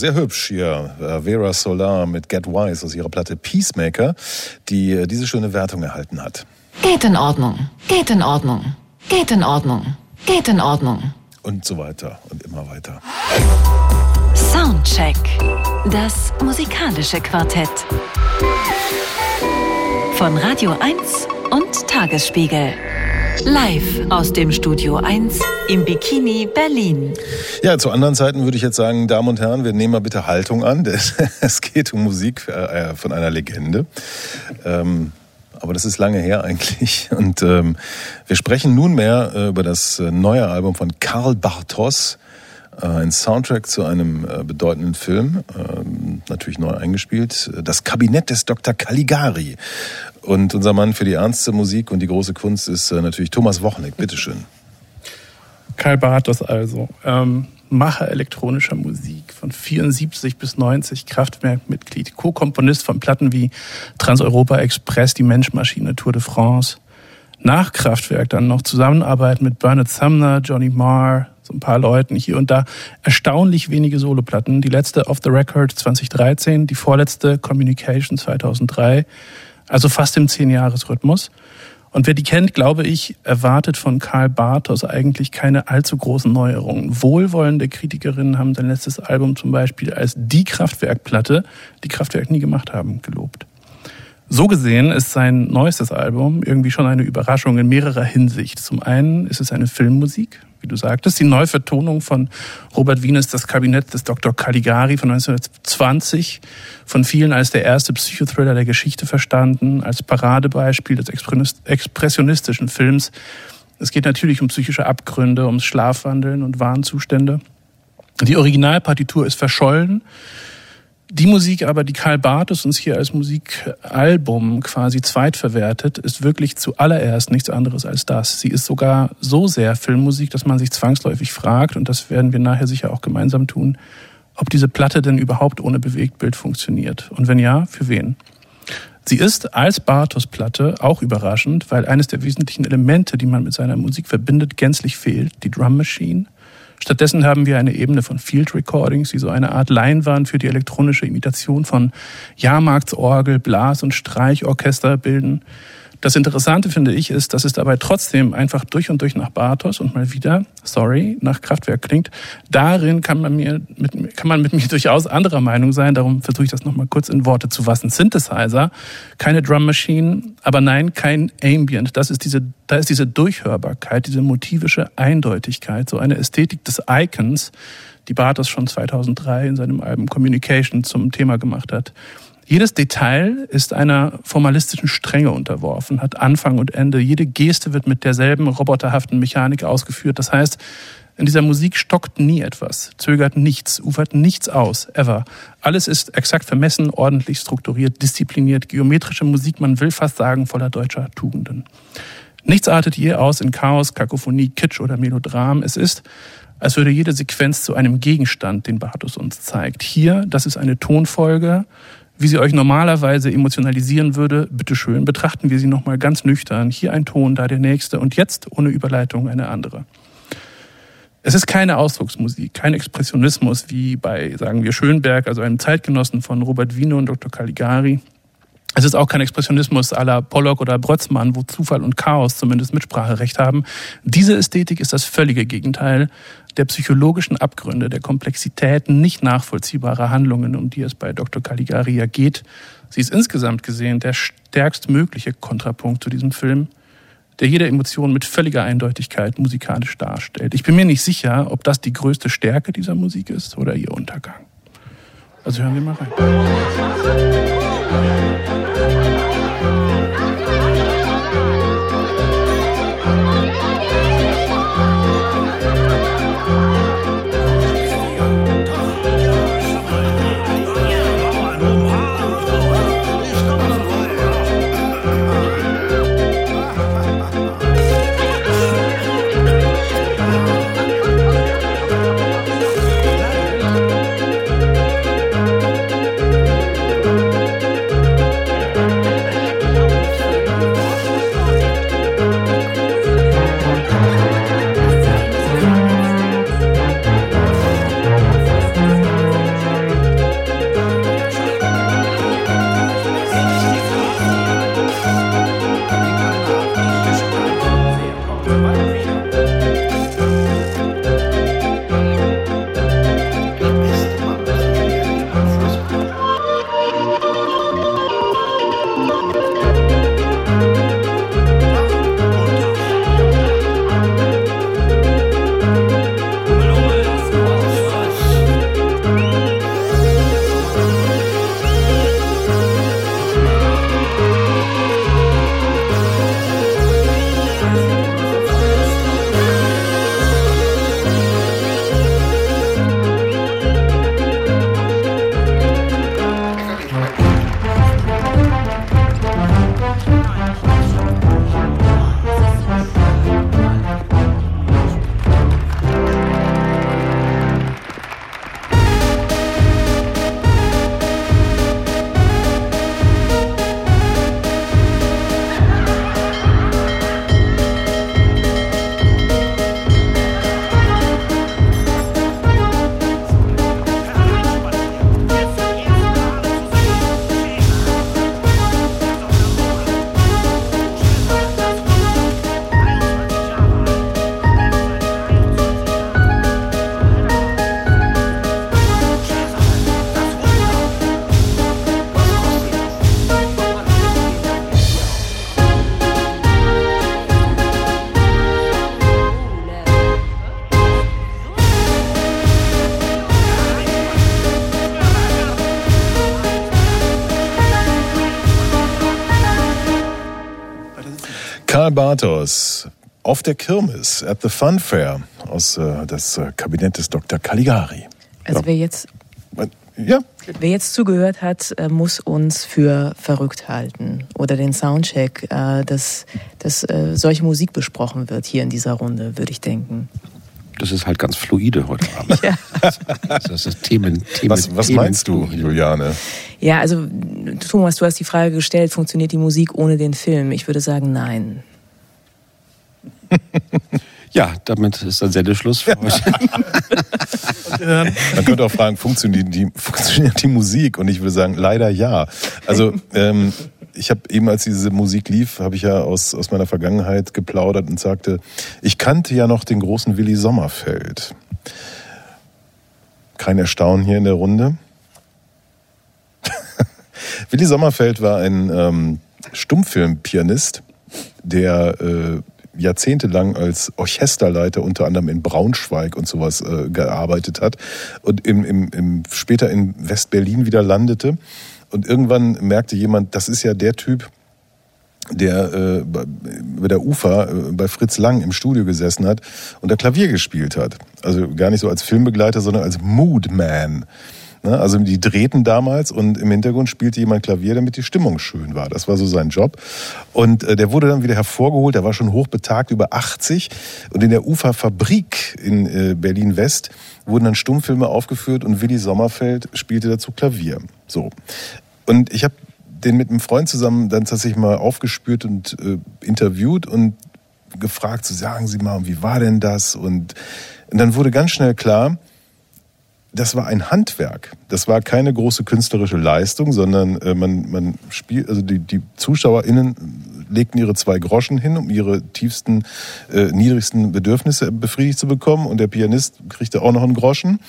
sehr hübsch hier. Äh, Vera Solar mit Get Wise aus ihrer Platte Peacemaker, die äh, diese schöne Wertung erhalten hat. Geht in Ordnung. Geht in Ordnung. Geht in Ordnung. Geht in Ordnung. Und so weiter und immer weiter. Soundcheck. Das musikalische Quartett. Von Radio 1 und Tagesspiegel. Live aus dem Studio 1 im Bikini Berlin. Ja, zu anderen Zeiten würde ich jetzt sagen, Damen und Herren, wir nehmen mal bitte Haltung an. denn Es geht um Musik äh, von einer Legende. Ähm, aber das ist lange her eigentlich. Und ähm, wir sprechen nunmehr äh, über das äh, neue Album von Karl Bartos. Äh, ein Soundtrack zu einem äh, bedeutenden Film, ähm, natürlich neu eingespielt. Das Kabinett des Dr. Caligari. Und unser Mann für die ernste Musik und die große Kunst ist äh, natürlich Thomas Wochneck. Bitteschön. Karl Bartos also. Ähm, Macher elektronischer Musik von 74 bis 90, Kraftwerkmitglied, Co-Komponist von Platten wie Trans-Europa Express, Die Menschmaschine, Tour de France. Nach Kraftwerk dann noch Zusammenarbeit mit Bernard Sumner, Johnny Marr, ein paar Leuten hier und da. Erstaunlich wenige Soloplatten. Die letzte Off the Record 2013, die vorletzte Communication 2003. Also fast im Zehn-Jahres-Rhythmus. Und wer die kennt, glaube ich, erwartet von Karl Bartos eigentlich keine allzu großen Neuerungen. Wohlwollende Kritikerinnen haben sein letztes Album zum Beispiel als die Kraftwerkplatte, die Kraftwerk nie gemacht haben, gelobt. So gesehen ist sein neuestes Album irgendwie schon eine Überraschung in mehrerer Hinsicht. Zum einen ist es eine Filmmusik, wie du sagtest, die Neuvertonung von Robert Wienes Das Kabinett des Dr. Caligari von 1920, von vielen als der erste Psychothriller der Geschichte verstanden, als Paradebeispiel des expressionistischen Films. Es geht natürlich um psychische Abgründe, ums Schlafwandeln und Warnzustände. Die Originalpartitur ist verschollen. Die Musik aber, die Karl Bartos uns hier als Musikalbum quasi zweitverwertet, ist wirklich zuallererst nichts anderes als das. Sie ist sogar so sehr Filmmusik, dass man sich zwangsläufig fragt, und das werden wir nachher sicher auch gemeinsam tun, ob diese Platte denn überhaupt ohne Bewegtbild funktioniert. Und wenn ja, für wen? Sie ist als Bartos-Platte auch überraschend, weil eines der wesentlichen Elemente, die man mit seiner Musik verbindet, gänzlich fehlt, die Drum Machine. Stattdessen haben wir eine Ebene von Field Recordings, die so eine Art Leinwand für die elektronische Imitation von Jahrmarktsorgel, Blas- und Streichorchester bilden. Das Interessante finde ich ist, dass es dabei trotzdem einfach durch und durch nach Bartos und mal wieder, sorry, nach Kraftwerk klingt. Darin kann man mir mit, kann man mit mir durchaus anderer Meinung sein. Darum versuche ich das nochmal kurz in Worte zu fassen. Synthesizer, keine Drum Machine, aber nein, kein Ambient. Das ist diese, da ist diese Durchhörbarkeit, diese motivische Eindeutigkeit, so eine Ästhetik des Icons, die Bartos schon 2003 in seinem Album Communication zum Thema gemacht hat. Jedes Detail ist einer formalistischen Strenge unterworfen, hat Anfang und Ende. Jede Geste wird mit derselben roboterhaften Mechanik ausgeführt. Das heißt, in dieser Musik stockt nie etwas, zögert nichts, ufert nichts aus, ever. Alles ist exakt vermessen, ordentlich strukturiert, diszipliniert, geometrische Musik, man will fast sagen, voller deutscher Tugenden. Nichts artet je aus in Chaos, Kakophonie, Kitsch oder Melodram. Es ist, als würde jede Sequenz zu einem Gegenstand, den Bartos uns zeigt. Hier, das ist eine Tonfolge, wie sie euch normalerweise emotionalisieren würde, bitteschön, betrachten wir sie nochmal ganz nüchtern. Hier ein Ton, da der nächste und jetzt ohne Überleitung eine andere. Es ist keine Ausdrucksmusik, kein Expressionismus wie bei, sagen wir, Schönberg, also einem Zeitgenossen von Robert Wiener und Dr. Caligari. Es ist auch kein Expressionismus à la Pollock oder Brötzmann, wo Zufall und Chaos zumindest Mitspracherecht haben. Diese Ästhetik ist das völlige Gegenteil der psychologischen Abgründe, der Komplexität nicht nachvollziehbarer Handlungen, um die es bei Dr. Caligari ja geht. Sie ist insgesamt gesehen der stärkstmögliche Kontrapunkt zu diesem Film, der jede Emotion mit völliger Eindeutigkeit musikalisch darstellt. Ich bin mir nicht sicher, ob das die größte Stärke dieser Musik ist oder ihr Untergang. Also hören wir mal rein. Karl Bartos auf der Kirmes at the Fun Fair aus äh, das äh, Kabinett des Dr. Caligari. Also wer jetzt Ja, Wer jetzt zugehört hat, äh, muss uns für verrückt halten oder den Soundcheck, äh, dass, dass äh, solche Musik besprochen wird hier in dieser Runde, würde ich denken. Das ist halt ganz fluide heute Abend. Ja. Das ist Themen, Themen, was, was Themen meinst du, Juliane? Ja, also Thomas, du hast die Frage gestellt, funktioniert die Musik ohne den Film? Ich würde sagen, nein. Ja, damit ist dann Sendeschluss für euch. Man könnte auch fragen, funktioniert die, funktioniert die Musik? Und ich würde sagen, leider ja. Also ähm, ich habe eben, als diese Musik lief, habe ich ja aus, aus meiner Vergangenheit geplaudert und sagte, ich kannte ja noch den großen Willy Sommerfeld. Kein Erstaunen hier in der Runde. Willy Sommerfeld war ein ähm, Stummfilmpianist, der äh, jahrzehntelang als Orchesterleiter unter anderem in Braunschweig und sowas äh, gearbeitet hat und im, im, im, später in West-Berlin wieder landete. Und irgendwann merkte jemand, das ist ja der Typ, der äh, bei- der UFA äh, bei Fritz Lang im Studio gesessen hat und da Klavier gespielt hat. Also gar nicht so als Filmbegleiter, sondern als Moodman. Ne? Also die drehten damals und im Hintergrund spielte jemand Klavier, damit die Stimmung schön war. Das war so sein Job. Und äh, der wurde dann wieder hervorgeholt. Der war schon hochbetagt, über 80. Und in der UFA-Fabrik in äh, Berlin-West wurden dann Stummfilme aufgeführt und Willy Sommerfeld spielte dazu Klavier. So. Und ich habe den mit einem Freund zusammen dann tatsächlich mal aufgespürt und äh, interviewt und gefragt, so sagen Sie mal, wie war denn das? Und, und dann wurde ganz schnell klar, das war ein Handwerk. Das war keine große künstlerische Leistung, sondern äh, man, man spielt, also die, die ZuschauerInnen legten ihre zwei Groschen hin, um ihre tiefsten, äh, niedrigsten Bedürfnisse befriedigt zu bekommen. Und der Pianist kriegte auch noch einen Groschen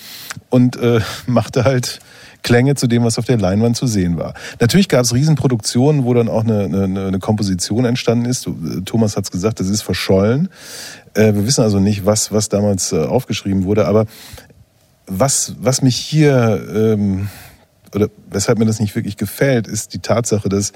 und äh, machte halt Klänge zu dem, was auf der Leinwand zu sehen war. Natürlich gab es Riesenproduktionen, wo dann auch eine, eine, eine Komposition entstanden ist. Thomas hat es gesagt, das ist verschollen. Äh, wir wissen also nicht, was, was damals äh, aufgeschrieben wurde, aber was, was mich hier, ähm, oder weshalb mir das nicht wirklich gefällt, ist die Tatsache, dass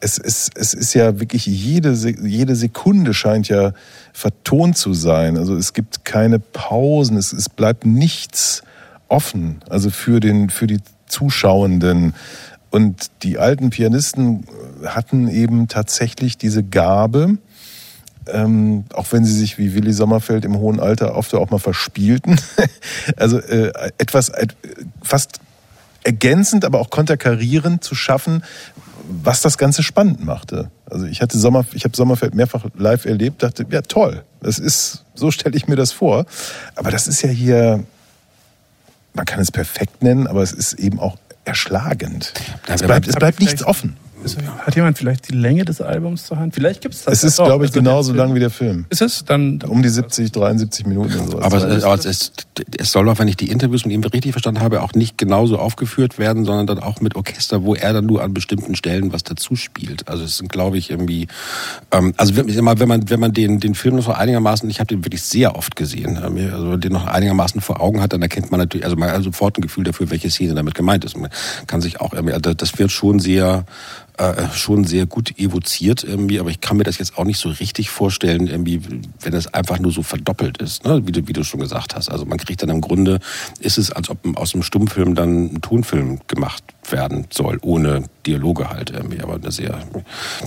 es, es, es ist ja wirklich jede, jede Sekunde scheint ja vertont zu sein. Also es gibt keine Pausen, es, es bleibt nichts offen, also für, den, für die Zuschauenden. Und die alten Pianisten hatten eben tatsächlich diese Gabe, ähm, auch wenn sie sich wie Willy Sommerfeld im hohen Alter oft auch mal verspielten. also äh, etwas äh, fast ergänzend, aber auch konterkarierend zu schaffen, was das Ganze spannend machte. Also ich hatte Sommer, ich habe Sommerfeld mehrfach live erlebt, dachte, ja toll, das ist, so stelle ich mir das vor. Aber das ist ja hier, man kann es perfekt nennen, aber es ist eben auch erschlagend. Es bleibt, es bleibt nichts offen. Hat jemand vielleicht die Länge des Albums zur Hand? Vielleicht gibt es das. Es ist, glaube ich, Also genauso lang wie der Film. Ist es? Dann, Um die 70, 73 Minuten und sowas. Aber, es, aber es, ist, es soll auch, wenn ich die Interviews mit ihm richtig verstanden habe, auch nicht genauso aufgeführt werden, sondern dann auch mit Orchester, wo er dann nur an bestimmten Stellen was dazu spielt. Also es sind, glaube ich, irgendwie, ähm, also wenn, mal, wenn man wenn man den den Film noch so einigermaßen, ich habe den wirklich sehr oft gesehen, also den noch einigermaßen vor Augen hat, dann erkennt man natürlich, also man hat sofort ein Gefühl dafür, welche Szene damit gemeint ist. Man kann sich auch, irgendwie- also das wird schon sehr äh, schon sehr gut evoziert irgendwie, aber ich kann mir das jetzt auch nicht so richtig vorstellen, irgendwie, wenn es einfach nur so verdoppelt ist, ne? wie, du, wie du schon gesagt hast. Also man kriegt dann im Grunde, ist es, als ob aus einem Stummfilm dann ein Tonfilm gemacht werden soll, ohne Dialoge halt irgendwie. Aber eine sehr.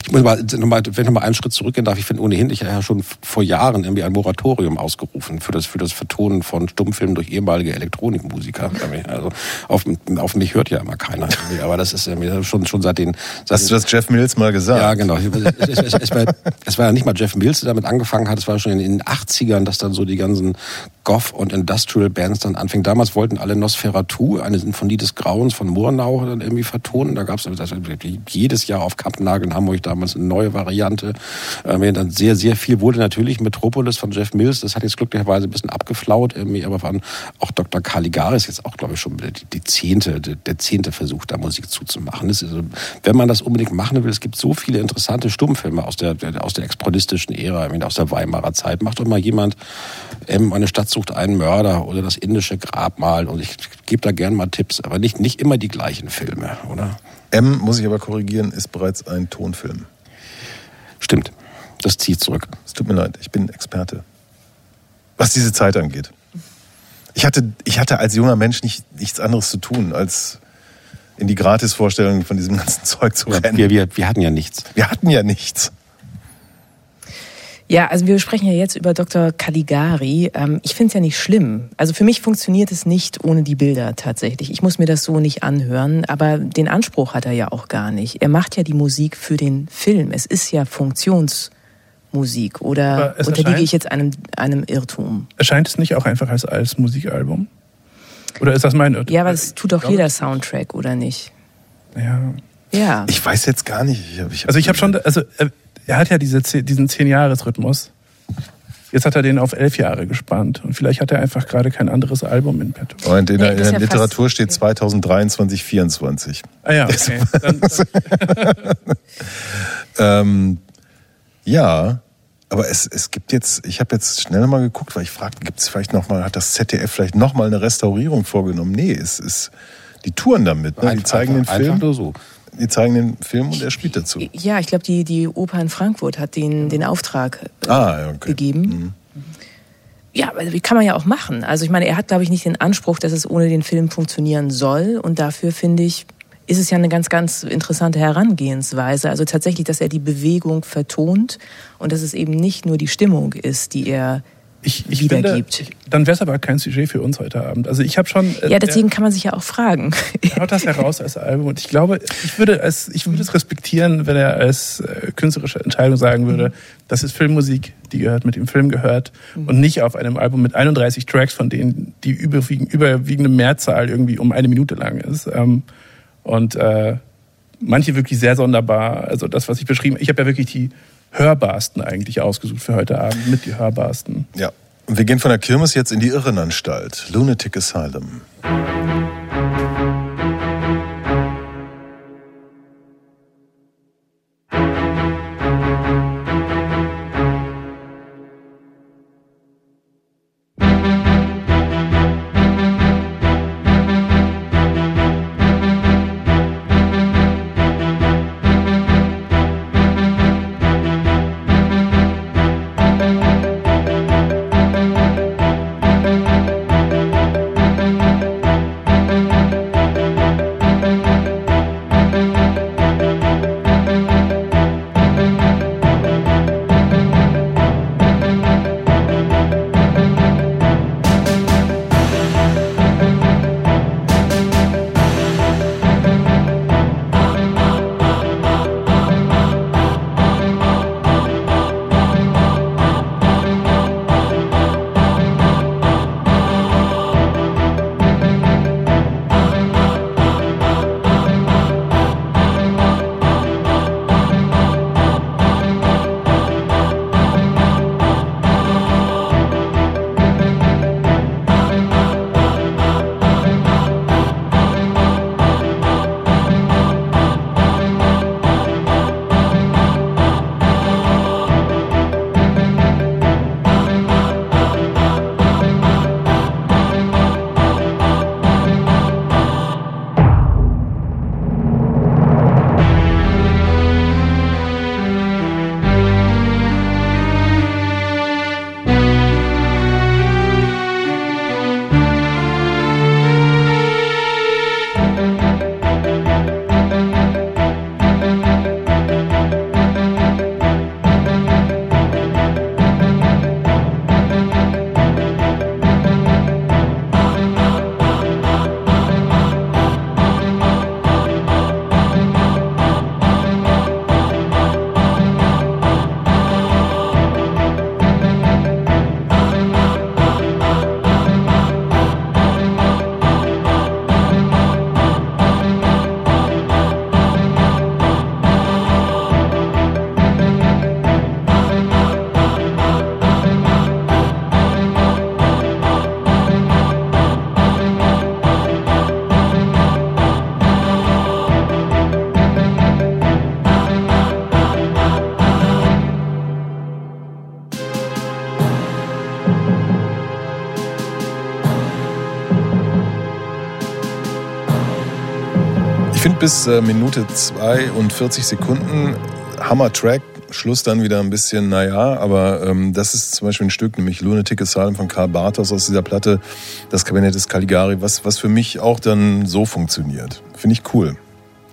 Ich muss mal, noch mal, wenn ich noch mal einen Schritt zurückgehen darf, ich finde ohnehin, ich habe ja schon vor Jahren irgendwie ein Moratorium ausgerufen für das, für das Vertonen von Stummfilmen durch ehemalige Elektronikmusiker. Also auf, auf mich hört ja immer keiner. Irgendwie. Aber das ist irgendwie schon, schon seit den. Seit Hast du das Jeff Mills mal gesagt? ja, genau. Es, es, es, es, war, es war ja nicht mal Jeff Mills, der damit angefangen hat. Es war schon in den 80ern, dass dann so die ganzen Goth- und Industrial-Bands dann anfingen. Damals wollten alle Nosferatu, eine Sinfonie des Grauens von Murnau, dann irgendwie vertonen. Da gab es also jedes Jahr auf Kampnagel in Hamburg damals eine neue Variante. Ähm, dann sehr, sehr viel wurde natürlich Metropolis von Jeff Mills. Das hat jetzt glücklicherweise ein bisschen abgeflaut. Irgendwie, aber waren auch Dr. Caligari ist jetzt auch, glaube ich, schon die, die zehnte, der, der zehnte Versuch, da Musik zuzumachen. Das ist, also, wenn man das unbedingt machen will, es gibt so viele interessante Stummfilme aus der, aus der exponistischen Ära, aus der Weimarer Zeit. Macht doch mal jemand, ähm, eine Stadt sucht einen Mörder oder das indische Grabmal. Und ich gebe da gern mal Tipps, aber nicht, nicht immer die gleichen Filme, oder? M, muss ich aber korrigieren, ist bereits ein Tonfilm. Stimmt. Das zieht zurück. Es tut mir leid, ich bin Experte. Was diese Zeit angeht. Ich hatte, ich hatte als junger Mensch nicht, nichts anderes zu tun, als in die Gratisvorstellungen von diesem ganzen Zeug zu rennen. Wir, wir, wir hatten ja nichts. Wir hatten ja nichts. Ja, also wir sprechen ja jetzt über Dr. Caligari. Ähm, ich finde es ja nicht schlimm. Also für mich funktioniert es nicht ohne die Bilder tatsächlich. Ich muss mir das so nicht anhören, aber den Anspruch hat er ja auch gar nicht. Er macht ja die Musik für den Film. Es ist ja Funktionsmusik. Oder es unterliege ich jetzt einem, einem Irrtum? Erscheint es nicht auch einfach als, als Musikalbum? Oder ist das mein Irrtum? Ja, aber das tut doch jeder Soundtrack, oder nicht? Ja. Ja. Ich weiß jetzt gar nicht. Ich hab, ich hab Also ich habe schon, also äh, er hat ja diese, diesen Zehn-Jahres-Rhythmus. Jetzt hat er den auf elf Jahre gespannt. Und vielleicht hat er einfach gerade kein anderes Album in petto. Und in, der, in der ja Literatur steht 2023, 24. Ah ja, okay. Dann, Ähm, ja, aber es, es gibt jetzt, ich habe jetzt schnell mal geguckt, weil ich fragte, gibt es vielleicht nochmal, hat das ZDF vielleicht nochmal eine Restaurierung vorgenommen? Nee, es ist, die touren damit, ne? die zeigen einfach- den Film. einfach nur so. Die zeigen den Film und er spielt dazu. Ja, ich glaube, die, die Oper in Frankfurt hat den, den Auftrag äh, Ah, ja, okay. gegeben. Ja, aber wie kann man ja auch machen. Also ich meine, er hat, glaube ich, nicht den Anspruch, dass es ohne den Film funktionieren soll. Und dafür finde ich, ist es ja eine ganz, ganz interessante Herangehensweise. Also tatsächlich, dass er die Bewegung vertont und dass es eben nicht nur die Stimmung ist, die er ich, ich finde, wiedergibt. ich, dann wäre es aber kein Sujet für uns heute Abend. Also ich habe schon. äh, ja, deswegen kann man sich ja auch fragen. Er haut das heraus als Album und ich glaube, ich würde, es, ich würde es respektieren, wenn er als äh, künstlerische Entscheidung sagen würde, das ist Filmmusik, die gehört mit dem Film gehört und nicht auf einem Album mit 31 Tracks, von denen die überwiegend, überwiegende Mehrzahl irgendwie um eine Minute lang ist. Ähm, und äh, manche wirklich sehr sonderbar. Also das, was ich beschrieben ich habe ja wirklich die hörbarsten eigentlich ausgesucht für heute Abend, mit die hörbarsten. Ja. Und wir gehen von der Kirmes jetzt in die Irrenanstalt, Lunatic Asylum. Bis äh, Minute 2 und 40 Sekunden Hammer Track. Schluss dann wieder ein bisschen, naja, aber ähm, das ist zum Beispiel ein Stück, nämlich Lunatic Asylum von Karl Bartos aus dieser Platte, das Kabinett des Caligari, was, was für mich auch dann so funktioniert. Finde ich cool.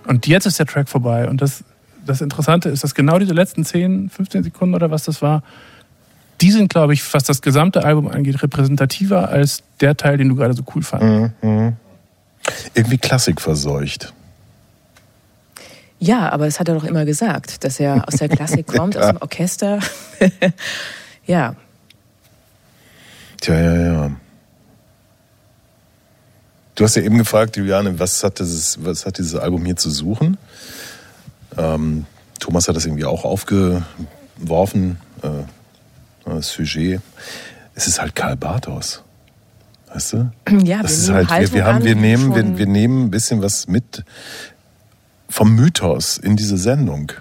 Und jetzt ist der Track vorbei. Und das, das Interessante ist, dass genau diese letzten 10, 15 Sekunden oder was das war, die sind, glaube ich, was das gesamte Album angeht, repräsentativer als der Teil, den du gerade so cool fandest. Mhm. mhm. Irgendwie Klassik verseucht. Ja, aber das hat er doch immer gesagt, dass er aus der Klassik kommt, aus dem Orchester. ja. Tja, ja, ja. Du hast ja eben gefragt, Juliane, was hat dieses, was hat dieses Album hier zu suchen? Ähm, Thomas hat das irgendwie auch aufgeworfen, äh, das Sujet. Es ist halt Karl Bartos. Weißt du? Ja, das wir ist halt, wir, wir, haben, wir, nehmen, wir, wir nehmen ein bisschen was mit vom Mythos in diese Sendung.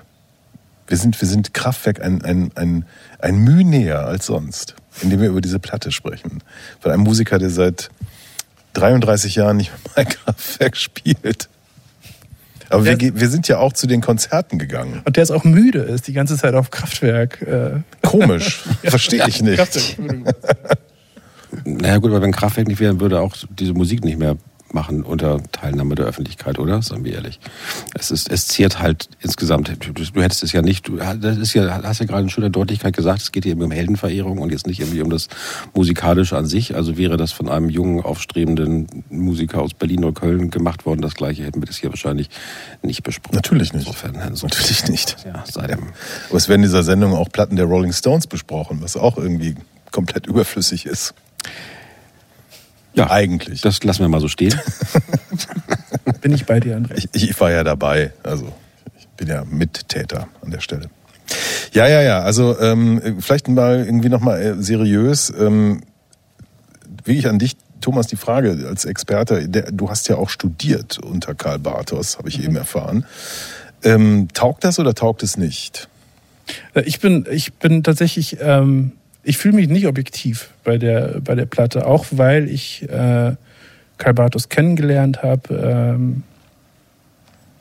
Wir sind, wir sind Kraftwerk ein, ein, ein, ein Mühe näher als sonst, indem wir über diese Platte sprechen. Von einem Musiker, der seit 33 Jahren nicht mehr bei Kraftwerk spielt. Aber wir, ge- wir sind ja auch zu den Konzerten gegangen. Und der ist auch müde, ist die ganze Zeit auf Kraftwerk. Äh. Komisch. Verstehe ich nicht. Kraftwerk. Naja gut, aber wenn Kraftwerk nicht wäre, würde auch diese Musik nicht mehr machen unter Teilnahme der Öffentlichkeit, oder? Sagen wir ehrlich. Es ist, es ziert halt insgesamt. Du, hättest es ja nicht, du das ist ja, hast ja gerade in schöner Deutlichkeit gesagt, es geht hier eben um Heldenverehrung und jetzt nicht irgendwie um das Musikalische an sich. Also wäre das von einem jungen, aufstrebenden Musiker aus Berlin oder Köln gemacht worden, das gleiche hätten wir das hier wahrscheinlich nicht besprochen. Natürlich nicht. Insofern, insofern Natürlich nicht. Ja. Aber es werden in dieser Sendung auch Platten der Rolling Stones besprochen, was auch irgendwie komplett überflüssig ist. Ja, Eigentlich. Das lassen wir mal so stehen. Bin ich bei dir, André. Ich, ich war ja dabei, also ich bin ja Mittäter an der Stelle. Ja, ja, ja. Also ähm, vielleicht mal irgendwie nochmal äh, seriös. Ähm, wirklich an dich, Thomas, die Frage als Experte. Der, du hast ja auch studiert unter Karl Bartos, habe ich eben erfahren. Ähm, taugt das oder taugt es nicht? Äh, Ich bin, ich bin tatsächlich, ähm, ich fühle mich nicht objektiv bei der, bei der Platte, auch weil ich äh, Karl Bartos kennengelernt habe, ähm,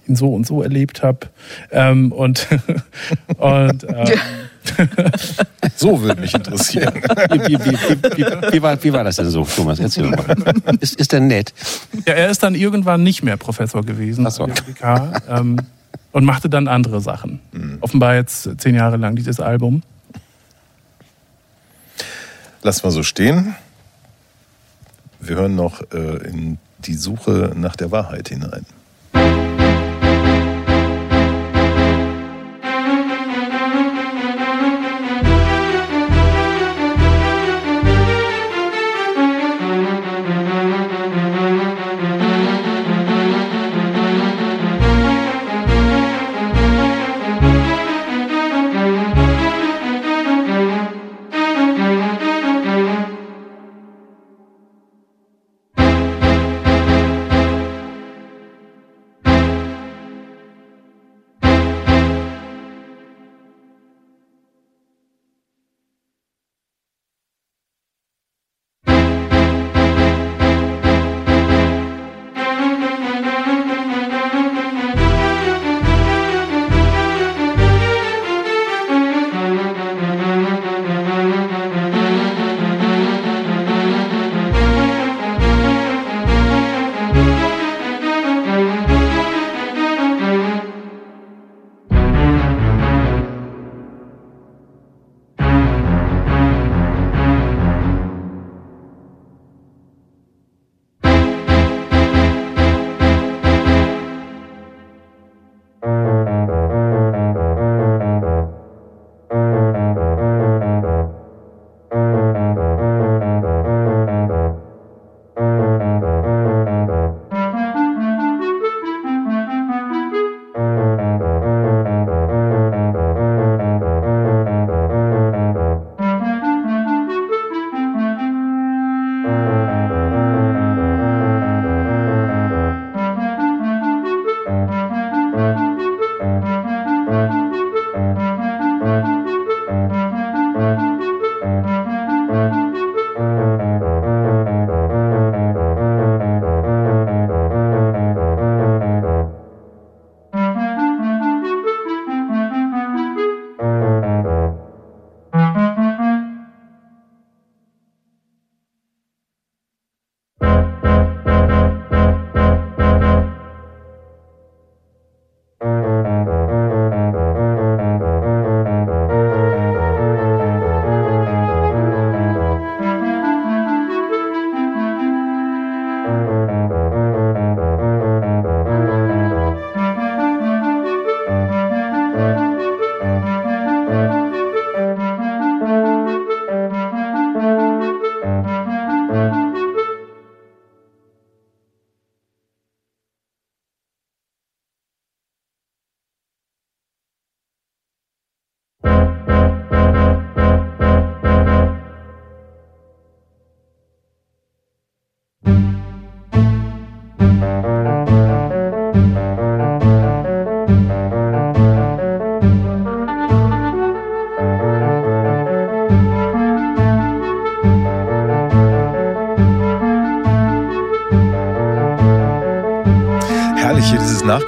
ihn so und so erlebt habe ähm, und, und ähm, So würde mich interessieren. Wie, wie, wie, wie, wie, wie, war, wie war das denn so, Thomas? Erzähl mal. Ist, ist der nett? ja, er ist dann irgendwann nicht mehr Professor gewesen Ach so. BWK, ähm, und machte dann andere Sachen. Offenbar jetzt zehn Jahre lang dieses Album. Lass mal so stehen. Wir hören noch äh, in die Suche nach der Wahrheit hinein.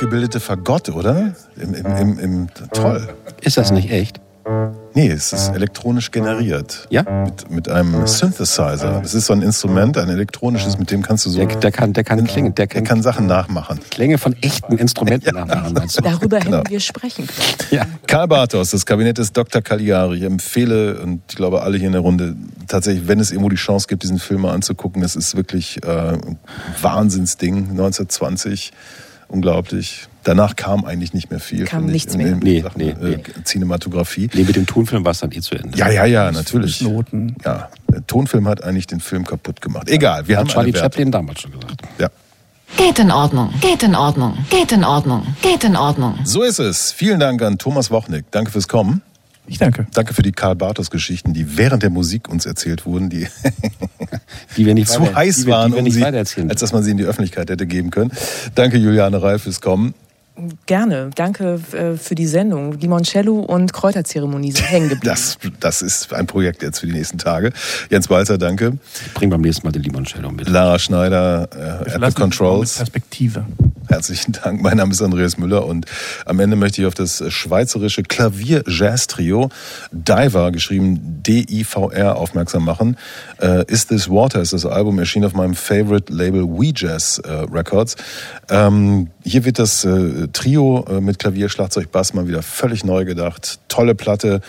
Nachgebildete Fagott, oder? Im, im, im, im, toll. Ist das nicht echt? Nee, es ist elektronisch generiert. Ja? Mit, mit einem Synthesizer. Das ist so ein Instrument, ein elektronisches, mit dem kannst du so. Der, der kann, der kann klingen, der kann, der kann Sachen nachmachen. Klänge von echten Instrumenten nachmachen, meinst du? Darüber Genau. hätten wir sprechen können. Ja. Karl Bartos, das Kabinett des Dr. Caligari. Ich empfehle, und ich glaube alle hier in der Runde, tatsächlich, wenn es irgendwo die Chance gibt, diesen Film mal anzugucken, das ist wirklich äh, ein Wahnsinnsding. 1920, unglaublich. Danach kam eigentlich nicht mehr viel. Kam nichts mehr. Nee, Sachen, nee, äh, Cinematografie. Nee, mit dem Tonfilm war es dann eh zu Ende. Ja, ja, ja, natürlich. Noten. Ja, der Tonfilm hat eigentlich den Film kaputt gemacht. Egal, wir haben Hat Charlie eine Wertung. Chaplin damals schon gesagt. Ja. Geht in Ordnung, geht in Ordnung, geht in Ordnung, geht in Ordnung. So ist es. Vielen Dank an Thomas Wochnick. Danke fürs Kommen. Ich danke. Danke für die Karl Bartos Geschichten, die während der Musik uns erzählt wurden, die Die wir nicht zu weiter- heiß die wir, waren, die wir um nicht sie, als dass man sie in die Öffentlichkeit hätte geben können. Danke Juliane Reif fürs Kommen. Gerne. Danke äh, für die Sendung. Limoncello und Kräuterzeremonie sind hängen geblieben. Das, das ist ein Projekt jetzt für die nächsten Tage. Jens Walzer, danke. Bring beim nächsten Mal den Limoncello mit. Lara Schneider, äh, Apple Controls. Perspektive. Herzlichen Dank. Mein Name ist Andreas Müller und am Ende möchte ich auf das schweizerische Klavier-Jazz-Trio Diver, geschrieben D-I-V-R, aufmerksam machen. Äh, Is This Water ist das Album, erschien auf meinem Favorite Label We Jazz äh, Records. Ähm, hier wird das äh, Trio äh, mit Klavier, Schlagzeug, Bass mal wieder völlig neu gedacht. Tolle Platte.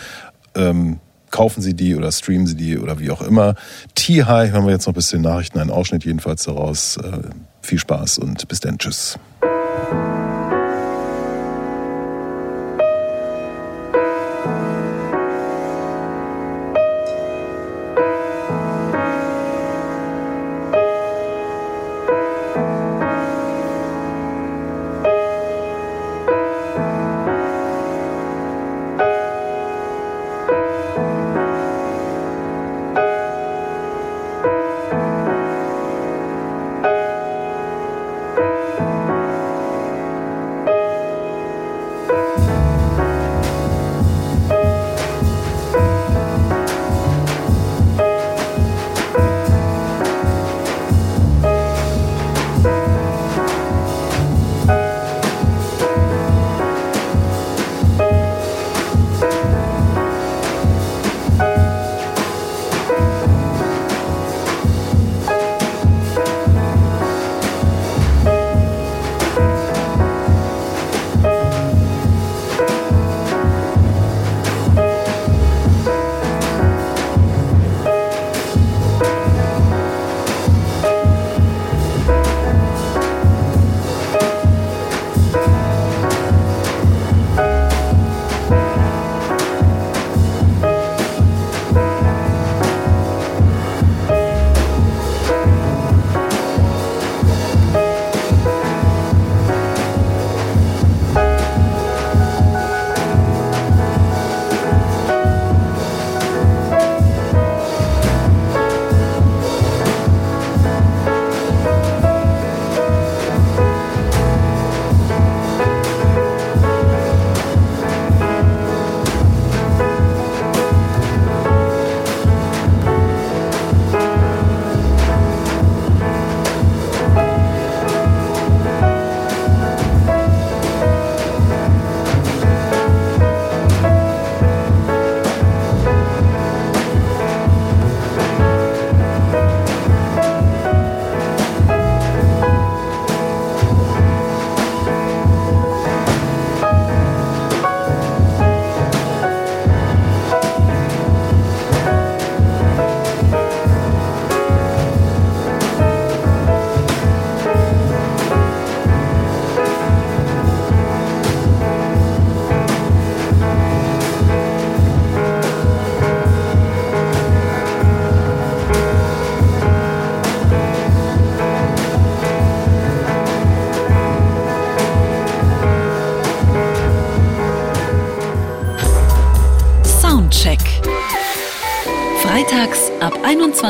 Ähm, kaufen Sie die oder streamen Sie die oder wie auch immer. T-High hören wir jetzt noch bis zu den Nachrichten, einen Ausschnitt jedenfalls daraus. Äh, viel Spaß und bis dann. Tschüss.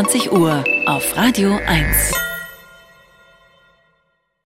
20 Uhr auf Radio 1.